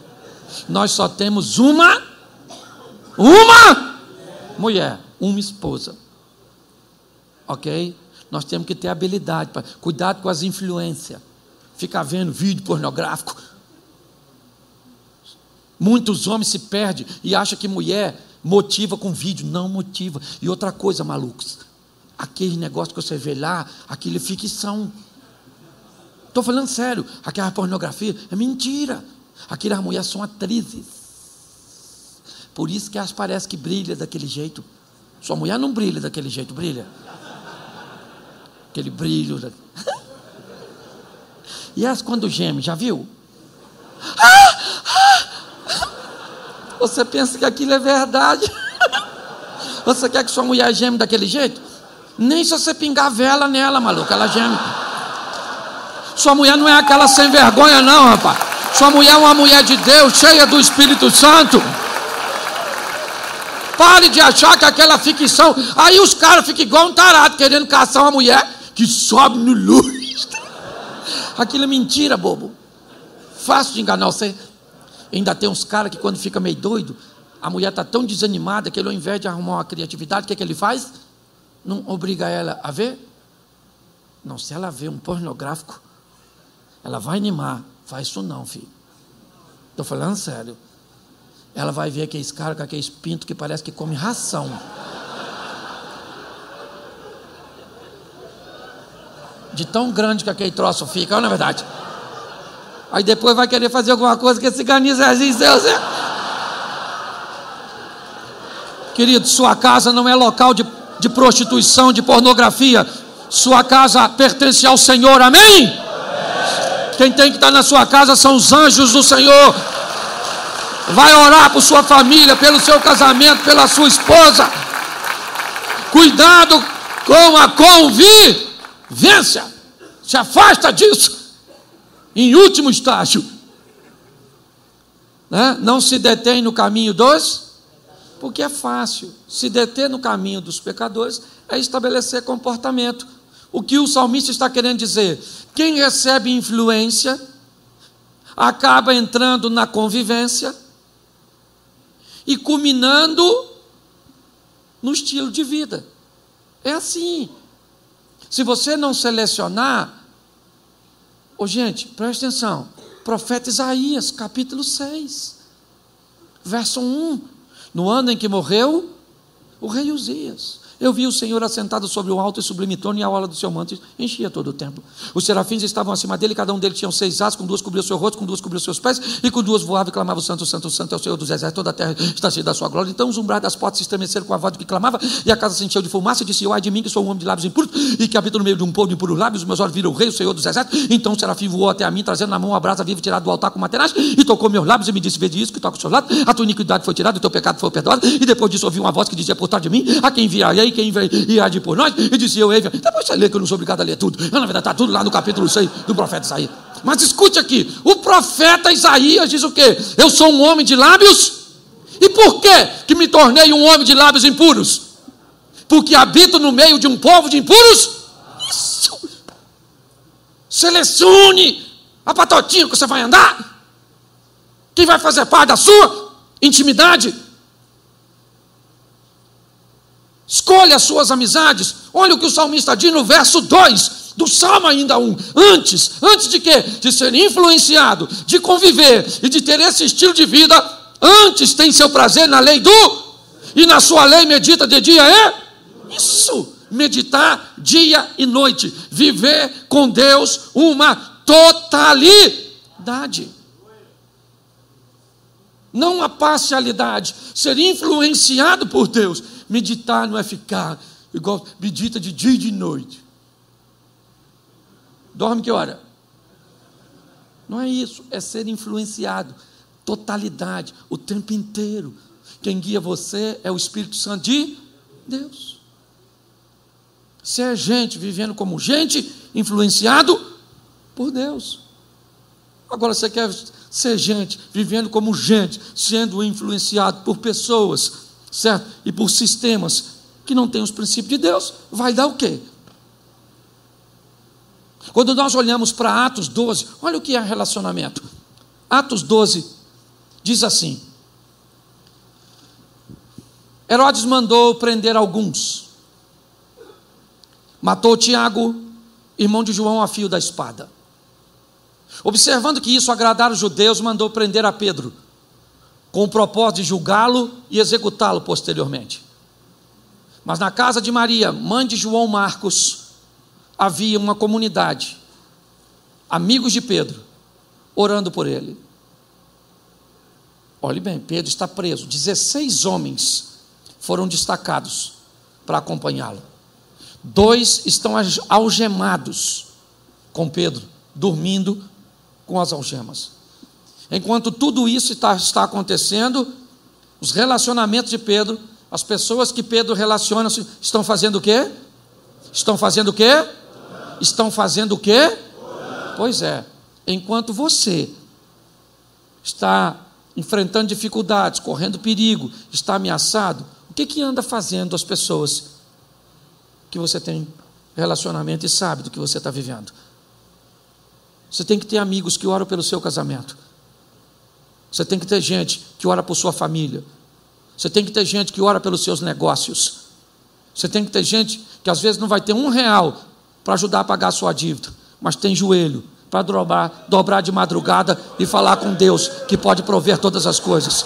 Nós só temos uma, uma mulher, uma esposa. Ok? Nós temos que ter habilidade para cuidado com as influências. Ficar vendo vídeo pornográfico, Muitos homens se perdem e acham que mulher motiva com vídeo. Não motiva. E outra coisa, malucos, aquele negócio que você vê lá, aquilo é ficção. Estou falando sério, aquela pornografia é mentira. Aquelas mulheres são atrizes. Por isso que elas parecem que brilha daquele jeito. Sua mulher não brilha daquele jeito, brilha. Aquele brilho. e elas quando gemem, já viu? Você pensa que aquilo é verdade? Você quer que sua mulher geme daquele jeito? Nem se você pingar vela nela, maluco, ela geme. Sua mulher não é aquela sem vergonha, não, rapaz. Sua mulher é uma mulher de Deus, cheia do Espírito Santo. Pare de achar que aquela ficção. Aí os caras ficam igual um tarado, querendo caçar uma mulher que sobe no luz. Aquilo é mentira, bobo. Fácil de enganar você. Ainda tem uns caras que quando fica meio doido, a mulher está tão desanimada que ele ao invés de arrumar uma criatividade, o que, é que ele faz? Não obriga ela a ver? Não, se ela vê um pornográfico, ela vai animar. Faz isso não, filho. Estou falando sério. Ela vai ver aqueles caras com aqueles pintos que parece que come ração. De tão grande que aquele troço fica, não é verdade? Aí depois vai querer fazer alguma coisa que esse ganizezinho seu. Zé. Querido, sua casa não é local de, de prostituição, de pornografia. Sua casa pertence ao Senhor, amém? Quem tem que estar na sua casa são os anjos do Senhor. Vai orar por sua família, pelo seu casamento, pela sua esposa. Cuidado com a convivência. Se afasta disso em último estágio. Né? Não se detém no caminho dos, porque é fácil. Se deter no caminho dos pecadores é estabelecer comportamento. O que o salmista está querendo dizer? Quem recebe influência acaba entrando na convivência e culminando no estilo de vida. É assim. Se você não selecionar, Ô, gente, presta atenção. Profeta Isaías, capítulo 6, verso 1. No ano em que morreu o rei Uzias, Eu vi o Senhor assentado sobre o alto e sublime trono e a ola do seu manto enchia todo o templo. Os serafins estavam acima dele, cada um deles tinha seis asas, com duas cobriu seu rosto, com duas cobriu seus pés, e com duas voava e clamava santo, santo, santo é o Senhor dos exércitos, toda a terra está cheia da sua glória. Então os umbrais das portas se estremeceram com a voz do que clamava, e a casa se encheu de fumaça, e disse, ai de mim que sou um homem de lábios impuros, e que habito no meio de um povo de impuros lábios, os meus olhos viram o rei, o Senhor dos exércitos. Então o serafim voou até a mim, trazendo na mão a brasa viva tirada do altar com materiais, e tocou meus lábios e me disse, vede isso que toca o seu lado, a tua iniquidade foi tirada, o teu pecado foi perdoado, e depois disso ouvi uma voz que dizia por trás de mim, a quem enviarei, quem irá de por nós, e disse eu, depois você lê que eu não sou obrigado a ler tudo, na verdade está tudo lá no capítulo 6 do profeta Isaías. Mas escute aqui, o profeta Isaías diz o quê? Eu sou um homem de lábios, e por que que me tornei um homem de lábios impuros? Porque habito no meio de um povo de impuros? Isso! Selecione a patotinha que você vai andar. Quem vai fazer parte da sua intimidade? Escolha as suas amizades. Olha o que o salmista diz no verso 2 do Salmo ainda 1. Antes, antes de quê? De ser influenciado, de conviver e de ter esse estilo de vida, antes tem seu prazer na lei do e na sua lei medita de dia é isso, meditar dia e noite, viver com Deus uma totalidade. Não a parcialidade, ser influenciado por Deus Meditar não é ficar igual medita de dia e de noite. Dorme que hora? Não é isso, é ser influenciado, totalidade, o tempo inteiro. Quem guia você é o Espírito Santo de Deus. Ser gente vivendo como gente, influenciado por Deus. Agora você quer ser gente vivendo como gente, sendo influenciado por pessoas certo? E por sistemas que não têm os princípios de Deus, vai dar o quê? Quando nós olhamos para Atos 12, olha o que é relacionamento. Atos 12 diz assim: Herodes mandou prender alguns, matou Tiago, irmão de João, a fio da espada. Observando que isso agradara os judeus, mandou prender a Pedro com o propósito de julgá-lo e executá-lo posteriormente. Mas na casa de Maria, mãe de João Marcos, havia uma comunidade, amigos de Pedro, orando por ele. Olhe bem, Pedro está preso. 16 homens foram destacados para acompanhá-lo. Dois estão algemados com Pedro, dormindo com as algemas. Enquanto tudo isso está, está acontecendo, os relacionamentos de Pedro, as pessoas que Pedro relaciona estão fazendo o quê? Estão fazendo o quê? Estão fazendo o quê? Pois é. Enquanto você está enfrentando dificuldades, correndo perigo, está ameaçado, o que, que anda fazendo as pessoas que você tem relacionamento e sabe do que você está vivendo? Você tem que ter amigos que oram pelo seu casamento. Você tem que ter gente que ora por sua família. Você tem que ter gente que ora pelos seus negócios. Você tem que ter gente que às vezes não vai ter um real para ajudar a pagar a sua dívida, mas tem joelho para dobrar, dobrar de madrugada e falar com Deus que pode prover todas as coisas.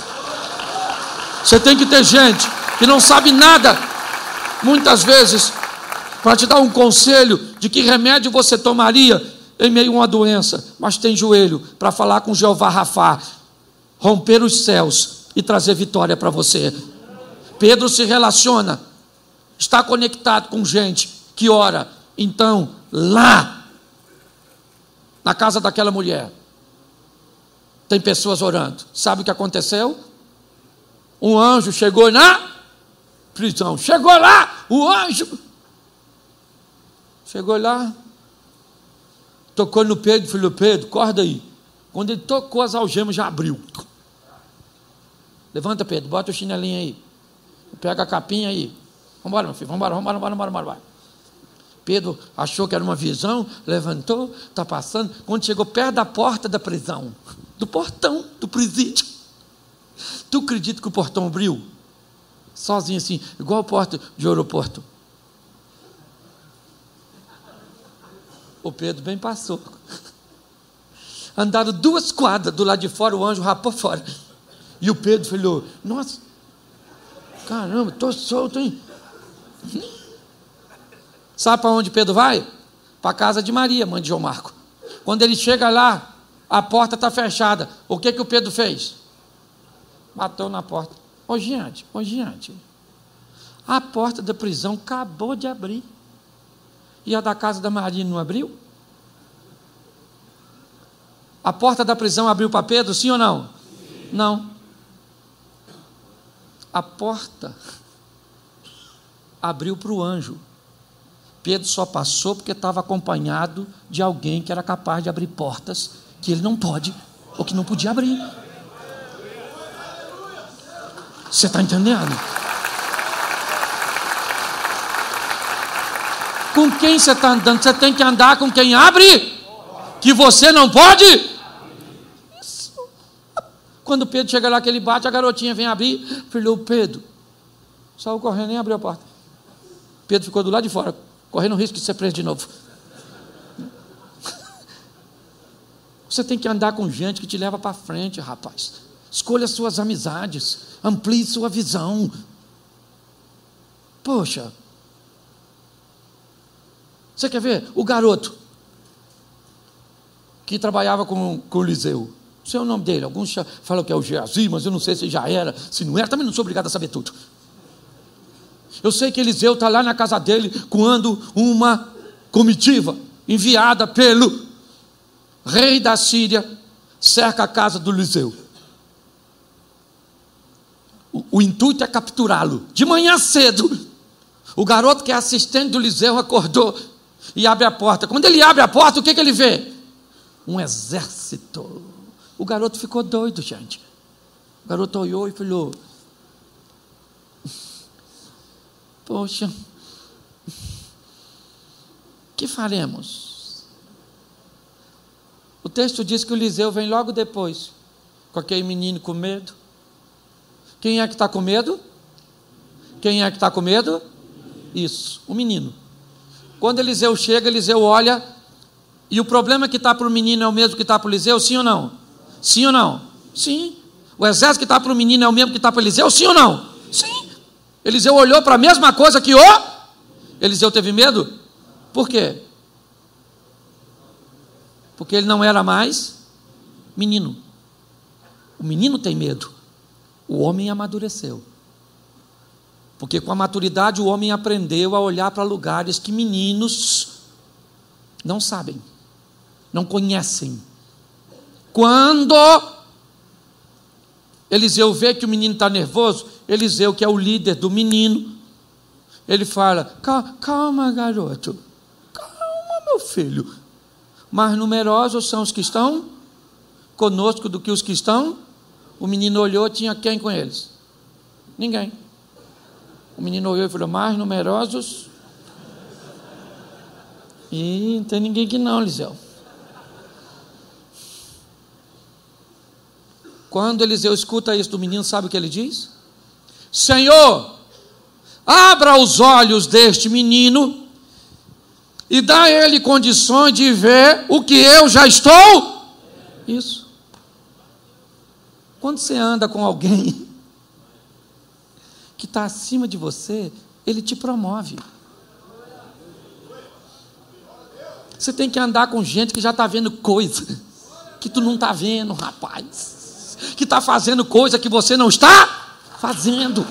Você tem que ter gente que não sabe nada, muitas vezes, para te dar um conselho de que remédio você tomaria em meio a uma doença, mas tem joelho para falar com Jeová Rafá romper os céus e trazer vitória para você. Pedro se relaciona, está conectado com gente que ora. Então, lá, na casa daquela mulher, tem pessoas orando. Sabe o que aconteceu? Um anjo chegou na prisão. Chegou lá, o anjo. Chegou lá, tocou no Pedro falou: Pedro, corda aí. Quando ele tocou as algemas, já abriu. Levanta, Pedro, bota o chinelinho aí. Pega a capinha aí. Vambora, meu filho, vambora, vambora, vambora, vambora, vambora. Pedro achou que era uma visão, levantou, está passando. Quando chegou perto da porta da prisão, do portão do presídio, tu acredita que o portão abriu? Sozinho assim, igual a porta de aeroporto. O Pedro bem passou. Andaram duas quadras do lado de fora, o anjo rapou fora. E o Pedro falou: Nossa, caramba, estou solto, hein? Sabe para onde Pedro vai? Para a casa de Maria, mãe de João Marco. Quando ele chega lá, a porta está fechada. O que, que o Pedro fez? Bateu na porta. Ô, gente, ô, gente. A porta da prisão acabou de abrir. E a da casa da Maria não abriu? A porta da prisão abriu para Pedro, sim ou não? Não. A porta abriu para o anjo. Pedro só passou porque estava acompanhado de alguém que era capaz de abrir portas que ele não pode ou que não podia abrir. Você está entendendo? Com quem você está andando? Você tem que andar com quem abre, que você não pode. Quando Pedro chega lá, que ele bate, a garotinha vem abrir. Filho, Pedro, saiu correndo e abriu a porta. Pedro ficou do lado de fora, correndo o risco de ser preso de novo. Você tem que andar com gente que te leva para frente, rapaz. Escolha suas amizades, amplie sua visão. Poxa, você quer ver? O garoto que trabalhava com, com o Liseu. Não sei o nome dele. Alguns falam que é o Geazi, mas eu não sei se já era, se não era. Também não sou obrigado a saber tudo. Eu sei que Eliseu está lá na casa dele, quando uma comitiva enviada pelo rei da Síria cerca a casa do Eliseu. O, o intuito é capturá-lo. De manhã cedo, o garoto que é assistente do Eliseu acordou e abre a porta. Quando ele abre a porta, o que, que ele vê? Um exército. O garoto ficou doido, gente. O garoto olhou e falou: Poxa, que faremos? O texto diz que o Eliseu vem logo depois, com aquele menino com medo. Quem é que está com medo? Quem é que está com medo? Isso, o menino. Quando Eliseu chega, Eliseu olha, e o problema que está para o menino é o mesmo que está para o Eliseu, sim ou não? Sim ou não? Sim. O exército que está para o menino é o mesmo que está para Eliseu, sim ou não? Sim. Eliseu olhou para a mesma coisa que o. Eliseu teve medo? Por quê? Porque ele não era mais menino. O menino tem medo. O homem amadureceu. Porque com a maturidade o homem aprendeu a olhar para lugares que meninos não sabem, não conhecem. Quando Eliseu vê que o menino está nervoso, Eliseu, que é o líder do menino, ele fala: calma, garoto, calma, meu filho. Mais numerosos são os que estão conosco do que os que estão. O menino olhou, tinha quem com eles? Ninguém. O menino olhou e falou: Mais numerosos. E não tem ninguém aqui não, Eliseu. Quando Eliseu escuta isso do menino, sabe o que ele diz? Senhor, abra os olhos deste menino e dá a ele condições de ver o que eu já estou. Isso. Quando você anda com alguém que está acima de você, ele te promove. Você tem que andar com gente que já está vendo coisa que tu não está vendo, rapaz. Que está fazendo coisa que você não está fazendo.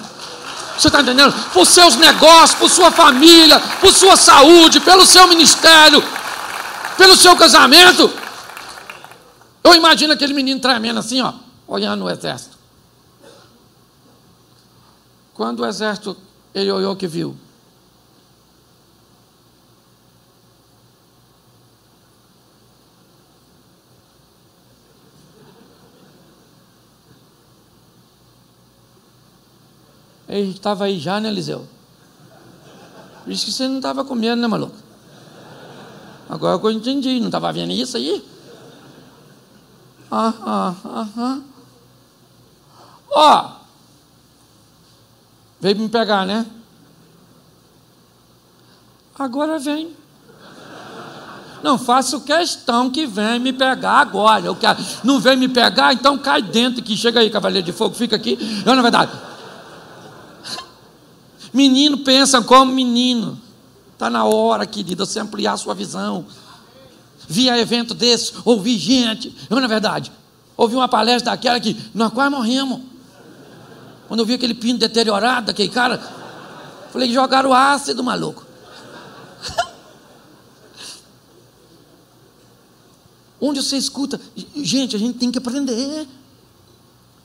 Você está entendendo? Por seus negócios, por sua família, por sua saúde, pelo seu ministério, pelo seu casamento. Eu imagino aquele menino tremendo assim, ó, olhando o exército. Quando o exército, ele olhou que viu. Ele estava aí já, né, Eliseu? Diz que você não estava com medo, né, maluco? Agora eu entendi, não estava vendo isso aí? Ah, ah, ah, ah. Ó, Veio me pegar, né? Agora vem. Não faço questão que venha me pegar agora. Eu quero. Não vem me pegar, então cai dentro que chega aí, cavaleiro de fogo, fica aqui. Eu, na verdade. Menino pensa como menino. Está na hora, querida, você ampliar a sua visão. Via evento desse, ouvi gente. Eu, na verdade, ouvi uma palestra daquela que nós quase morremos. Quando eu vi aquele pino deteriorado daquele cara, falei que jogaram ácido, maluco. Onde você escuta, gente, a gente tem que aprender.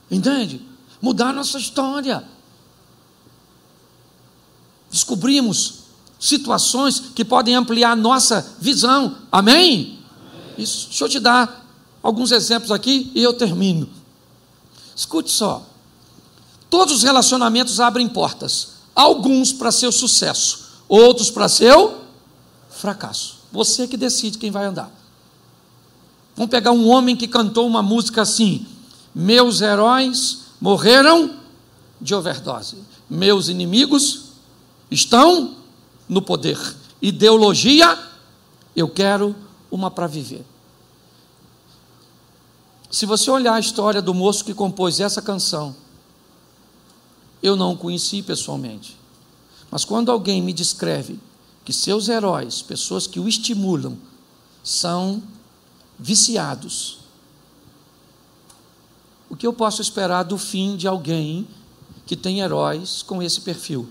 Entende? Mudar nossa história. Descobrimos situações que podem ampliar nossa visão. Amém? Isso, deixa eu te dar alguns exemplos aqui e eu termino. Escute só. Todos os relacionamentos abrem portas, alguns para seu sucesso, outros para seu fracasso. Você que decide quem vai andar. Vamos pegar um homem que cantou uma música assim: Meus heróis morreram de overdose, meus inimigos estão no poder. Ideologia, eu quero uma para viver. Se você olhar a história do moço que compôs essa canção, eu não o conheci pessoalmente. Mas quando alguém me descreve que seus heróis, pessoas que o estimulam, são viciados, o que eu posso esperar do fim de alguém que tem heróis com esse perfil?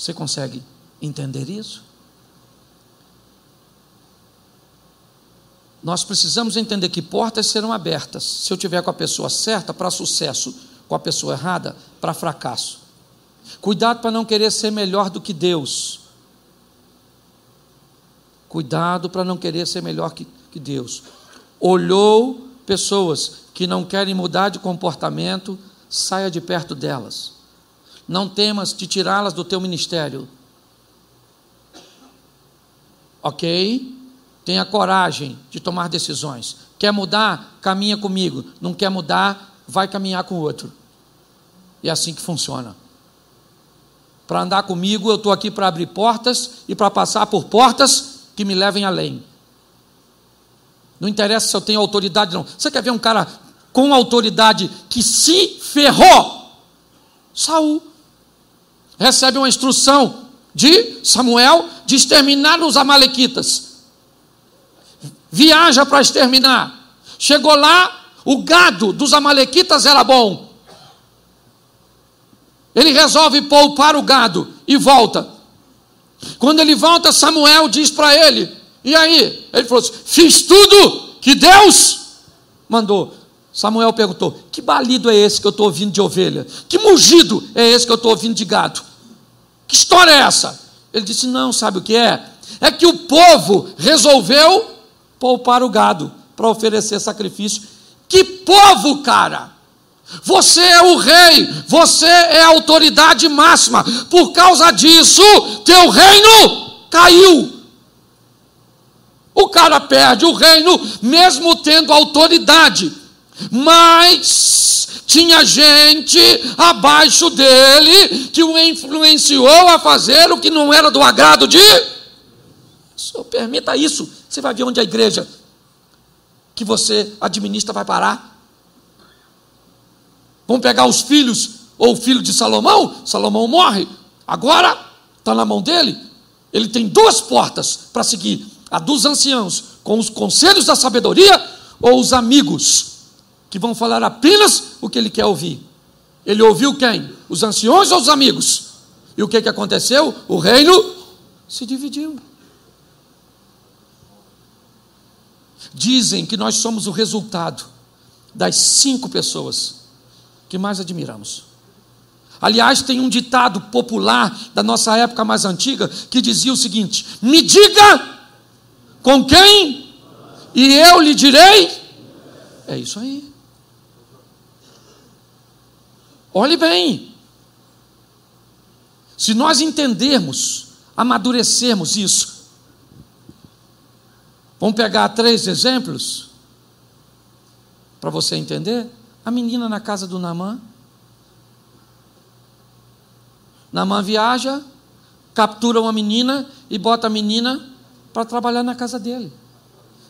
Você consegue entender isso? Nós precisamos entender que portas serão abertas se eu tiver com a pessoa certa para sucesso, com a pessoa errada para fracasso. Cuidado para não querer ser melhor do que Deus. Cuidado para não querer ser melhor que, que Deus. Olhou pessoas que não querem mudar de comportamento, saia de perto delas não temas de tirá-las do teu ministério. Ok? Tenha coragem de tomar decisões. Quer mudar? Caminha comigo. Não quer mudar? Vai caminhar com o outro. E é assim que funciona. Para andar comigo, eu estou aqui para abrir portas e para passar por portas que me levem além. Não interessa se eu tenho autoridade, não. Você quer ver um cara com autoridade que se ferrou? Saul recebe uma instrução de Samuel de exterminar os Amalequitas. Viaja para exterminar. Chegou lá, o gado dos Amalequitas era bom. Ele resolve poupar o gado e volta. Quando ele volta, Samuel diz para ele: E aí? Ele falou assim: Fiz tudo que Deus mandou. Samuel perguntou: Que balido é esse que eu estou ouvindo de ovelha? Que mugido é esse que eu estou ouvindo de gado? Que história é essa? Ele disse: Não, sabe o que é? É que o povo resolveu poupar o gado para oferecer sacrifício. Que povo, cara! Você é o rei, você é a autoridade máxima. Por causa disso, teu reino caiu. O cara perde o reino, mesmo tendo autoridade. Mas tinha gente abaixo dele que o influenciou a fazer o que não era do agrado de. Senhor, permita isso. Você vai ver onde a igreja que você administra vai parar. Vamos pegar os filhos, ou o filho de Salomão, Salomão morre, agora está na mão dele. Ele tem duas portas para seguir: a dos anciãos, com os conselhos da sabedoria, ou os amigos que vão falar apenas o que ele quer ouvir. Ele ouviu quem? Os anciões ou os amigos? E o que, que aconteceu? O reino se dividiu. Dizem que nós somos o resultado das cinco pessoas que mais admiramos. Aliás, tem um ditado popular da nossa época mais antiga que dizia o seguinte: Me diga com quem, e eu lhe direi. É isso aí. Olhe bem. Se nós entendermos, amadurecermos isso, vamos pegar três exemplos para você entender. A menina na casa do Namã. Namã viaja, captura uma menina e bota a menina para trabalhar na casa dele.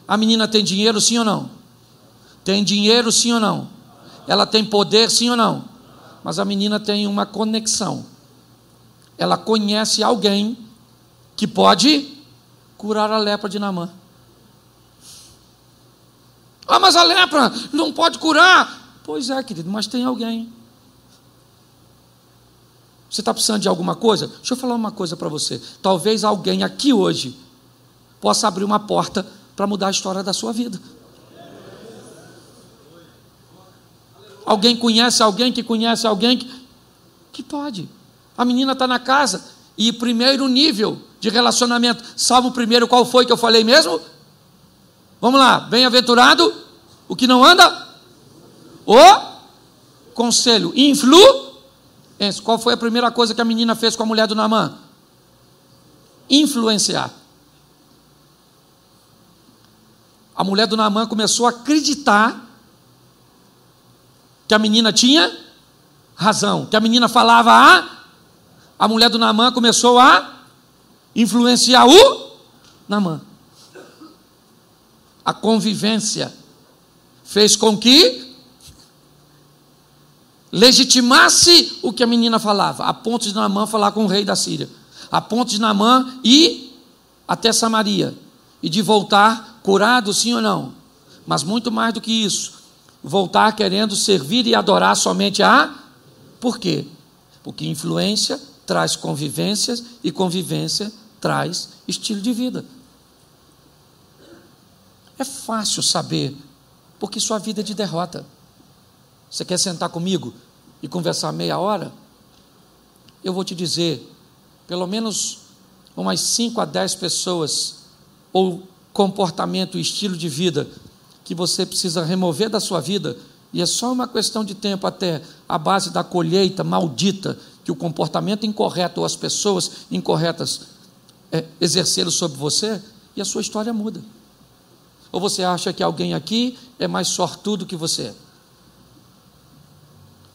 A menina tem dinheiro, sim ou não? Tem dinheiro, sim ou não? Ela tem poder, sim ou não? Mas a menina tem uma conexão. Ela conhece alguém que pode curar a lepra de Namã. Ah, mas a lepra não pode curar. Pois é, querido, mas tem alguém. Você está precisando de alguma coisa? Deixa eu falar uma coisa para você. Talvez alguém aqui hoje possa abrir uma porta para mudar a história da sua vida. Alguém conhece alguém que conhece alguém que, que pode. A menina está na casa e primeiro nível de relacionamento. Salmo primeiro, qual foi que eu falei mesmo? Vamos lá, bem-aventurado, o que não anda? O conselho, influ. Qual foi a primeira coisa que a menina fez com a mulher do Namã? Influenciar. A mulher do Namã começou a acreditar que a menina tinha razão, que a menina falava a, a mulher do Namã começou a influenciar o Namã. A convivência fez com que legitimasse o que a menina falava, a ponto de Namã falar com o rei da Síria, a ponto de Namã ir até Samaria e de voltar curado, sim ou não. Mas muito mais do que isso, voltar querendo servir e adorar somente a. Por quê? Porque influência traz convivências e convivência traz estilo de vida. É fácil saber, porque sua vida é de derrota. Você quer sentar comigo e conversar meia hora? Eu vou te dizer, pelo menos umas 5 a 10 pessoas, ou comportamento e estilo de vida que você precisa remover da sua vida, e é só uma questão de tempo até a base da colheita maldita que o comportamento incorreto ou as pessoas incorretas é, exerceram sobre você, e a sua história muda. Ou você acha que alguém aqui é mais sortudo que você?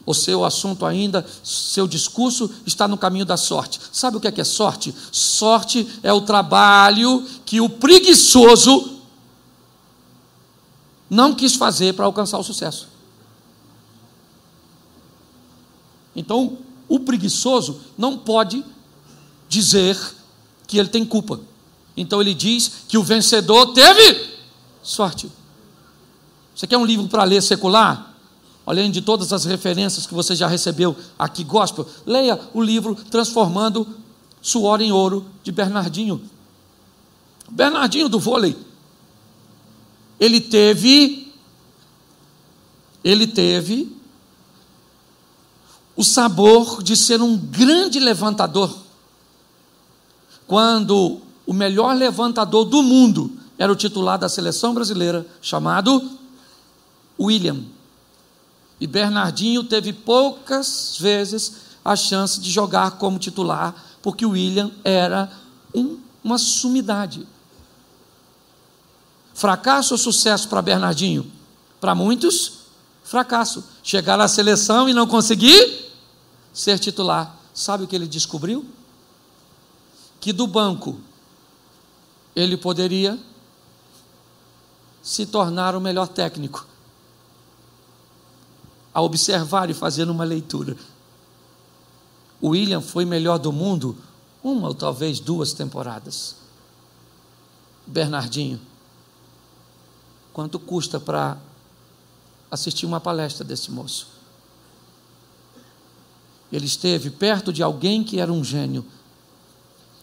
O seu assunto ainda, seu discurso está no caminho da sorte. Sabe o que é, que é sorte? Sorte é o trabalho que o preguiçoso não quis fazer para alcançar o sucesso. Então, o preguiçoso não pode dizer que ele tem culpa. Então ele diz que o vencedor teve sorte. Você quer um livro para ler secular? Além de todas as referências que você já recebeu aqui, gospel, leia o livro Transformando Suor em Ouro, de Bernardinho. Bernardinho do vôlei ele teve ele teve o sabor de ser um grande levantador. Quando o melhor levantador do mundo era o titular da seleção brasileira, chamado William. E Bernardinho teve poucas vezes a chance de jogar como titular, porque o William era um, uma sumidade. Fracasso ou sucesso para Bernardinho? Para muitos, fracasso. Chegar à seleção e não conseguir ser titular. Sabe o que ele descobriu? Que do banco ele poderia se tornar o melhor técnico. A observar e fazer uma leitura. O William foi melhor do mundo uma ou talvez duas temporadas. Bernardinho Quanto custa para assistir uma palestra desse moço? Ele esteve perto de alguém que era um gênio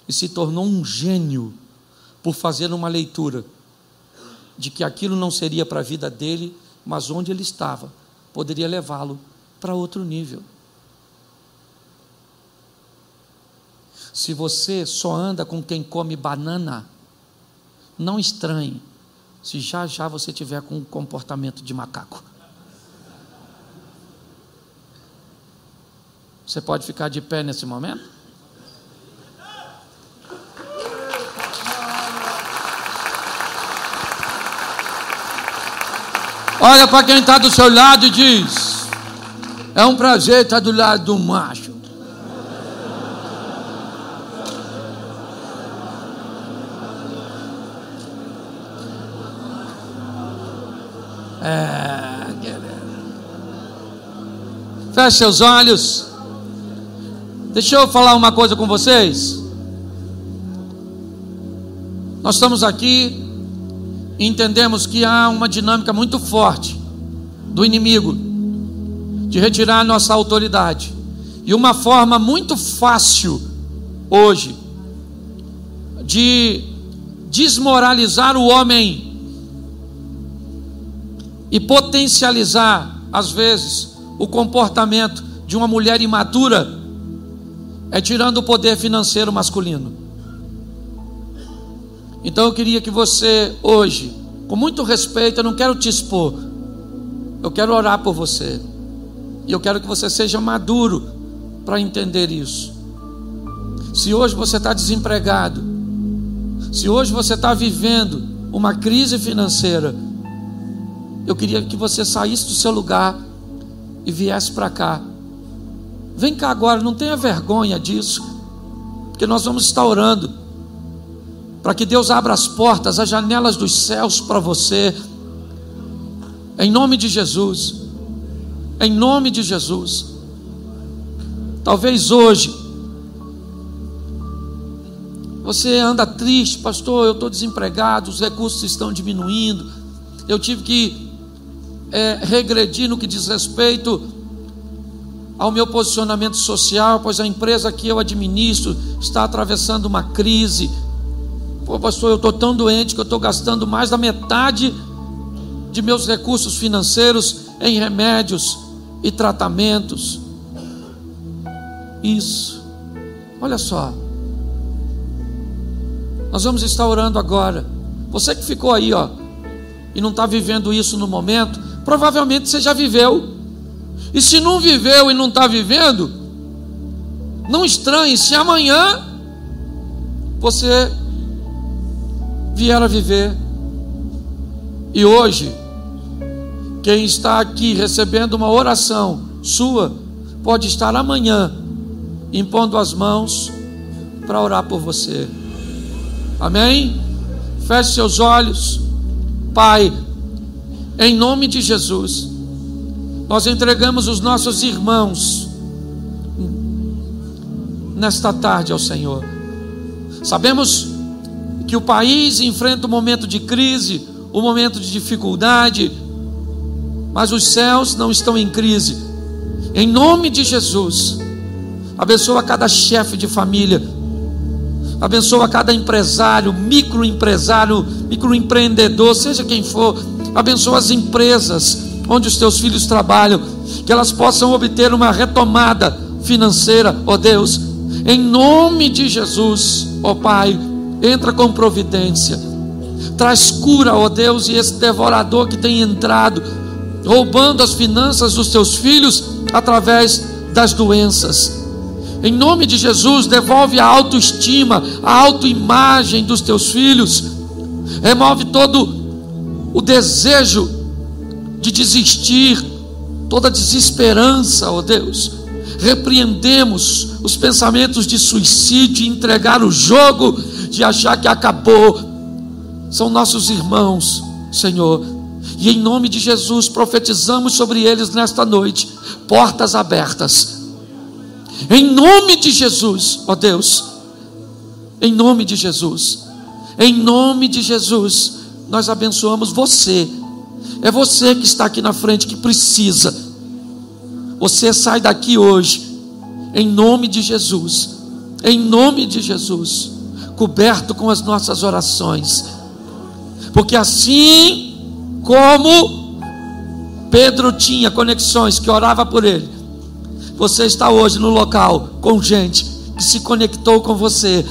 e se tornou um gênio por fazer uma leitura de que aquilo não seria para a vida dele, mas onde ele estava poderia levá-lo para outro nível. Se você só anda com quem come banana, não estranhe se já já você tiver com um comportamento de macaco. Você pode ficar de pé nesse momento? Olha para quem está do seu lado e diz: É um prazer estar do lado do macho. É, Feche seus olhos. Deixa eu falar uma coisa com vocês. Nós estamos aqui e entendemos que há uma dinâmica muito forte do inimigo de retirar nossa autoridade. E uma forma muito fácil hoje de desmoralizar o homem e potencializar, às vezes, o comportamento de uma mulher imatura é tirando o poder financeiro masculino. Então eu queria que você hoje, com muito respeito, eu não quero te expor, eu quero orar por você. E eu quero que você seja maduro para entender isso. Se hoje você está desempregado, se hoje você está vivendo uma crise financeira, eu queria que você saísse do seu lugar e viesse para cá. Vem cá agora, não tenha vergonha disso, porque nós vamos estar orando para que Deus abra as portas, as janelas dos céus para você, em nome de Jesus, em nome de Jesus. Talvez hoje você anda triste, pastor. Eu estou desempregado, os recursos estão diminuindo. Eu tive que é, regredir no que diz respeito ao meu posicionamento social, pois a empresa que eu administro está atravessando uma crise. Pô, pastor, eu estou tão doente que eu estou gastando mais da metade de meus recursos financeiros em remédios e tratamentos. Isso. Olha só. Nós vamos estar orando agora. Você que ficou aí, ó, e não está vivendo isso no momento, provavelmente você já viveu. E se não viveu e não está vivendo, não estranhe se amanhã você vier a viver. E hoje, quem está aqui recebendo uma oração sua, pode estar amanhã impondo as mãos para orar por você. Amém? Feche seus olhos. Pai, em nome de Jesus, nós entregamos os nossos irmãos nesta tarde ao Senhor. Sabemos que o país enfrenta um momento de crise, um momento de dificuldade, mas os céus não estão em crise. Em nome de Jesus, abençoa cada chefe de família, abençoa cada empresário, microempresário, microempreendedor, seja quem for, abençoa as empresas onde os teus filhos trabalham, que elas possam obter uma retomada financeira, ó Deus, em nome de Jesus, ó Pai, entra com providência, traz cura, ó Deus, e esse devorador que tem entrado, roubando as finanças dos teus filhos através das doenças. Em nome de Jesus, devolve a autoestima, a autoimagem dos teus filhos, remove todo o desejo de desistir, toda desesperança, ó Deus. Repreendemos os pensamentos de suicídio, entregar o jogo, de achar que acabou. São nossos irmãos, Senhor. E em nome de Jesus profetizamos sobre eles nesta noite portas abertas. Em nome de Jesus, ó Deus. Em nome de Jesus. Em nome de Jesus, nós abençoamos você é você que está aqui na frente que precisa. Você sai daqui hoje, em nome de Jesus, em nome de Jesus, coberto com as nossas orações, porque assim como Pedro tinha conexões que orava por ele, você está hoje no local com gente que se conectou com você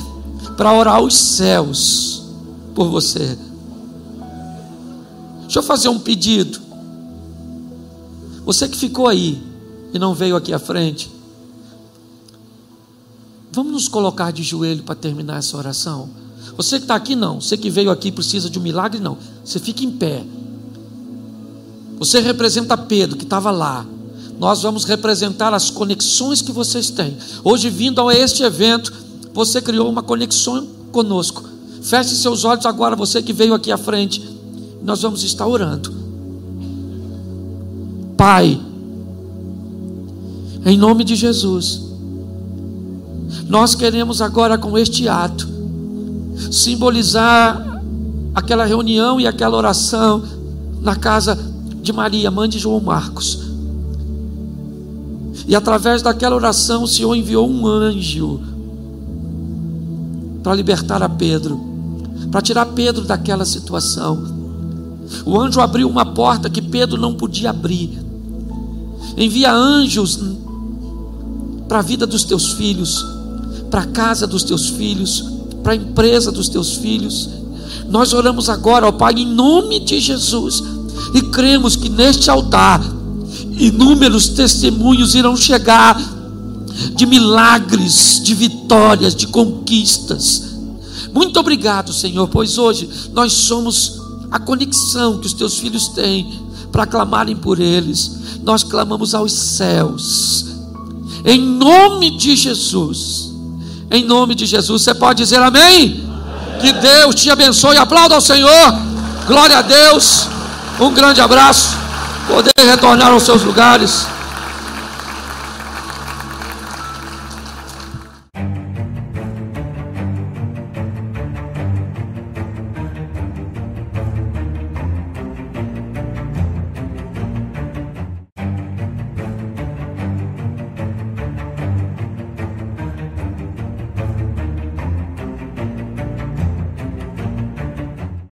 para orar os céus por você. Deixa eu fazer um pedido. Você que ficou aí e não veio aqui à frente, vamos nos colocar de joelho para terminar essa oração. Você que está aqui, não. Você que veio aqui precisa de um milagre, não. Você fica em pé. Você representa Pedro que estava lá. Nós vamos representar as conexões que vocês têm. Hoje, vindo a este evento, você criou uma conexão conosco. Feche seus olhos agora, você que veio aqui à frente nós vamos estar orando. Pai, Em nome de Jesus. Nós queremos agora com este ato simbolizar aquela reunião e aquela oração na casa de Maria, mãe de João Marcos. E através daquela oração, o Senhor enviou um anjo para libertar a Pedro, para tirar Pedro daquela situação. O anjo abriu uma porta que Pedro não podia abrir. Envia anjos para a vida dos teus filhos, para a casa dos teus filhos, para a empresa dos teus filhos. Nós oramos agora, ó Pai, em nome de Jesus, e cremos que neste altar inúmeros testemunhos irão chegar de milagres, de vitórias, de conquistas. Muito obrigado, Senhor, pois hoje nós somos a conexão que os teus filhos têm para clamarem por eles. Nós clamamos aos céus, em nome de Jesus. Em nome de Jesus, você pode dizer amém? amém. Que Deus te abençoe. Aplauda ao Senhor. Glória a Deus. Um grande abraço. Poder retornar aos seus lugares.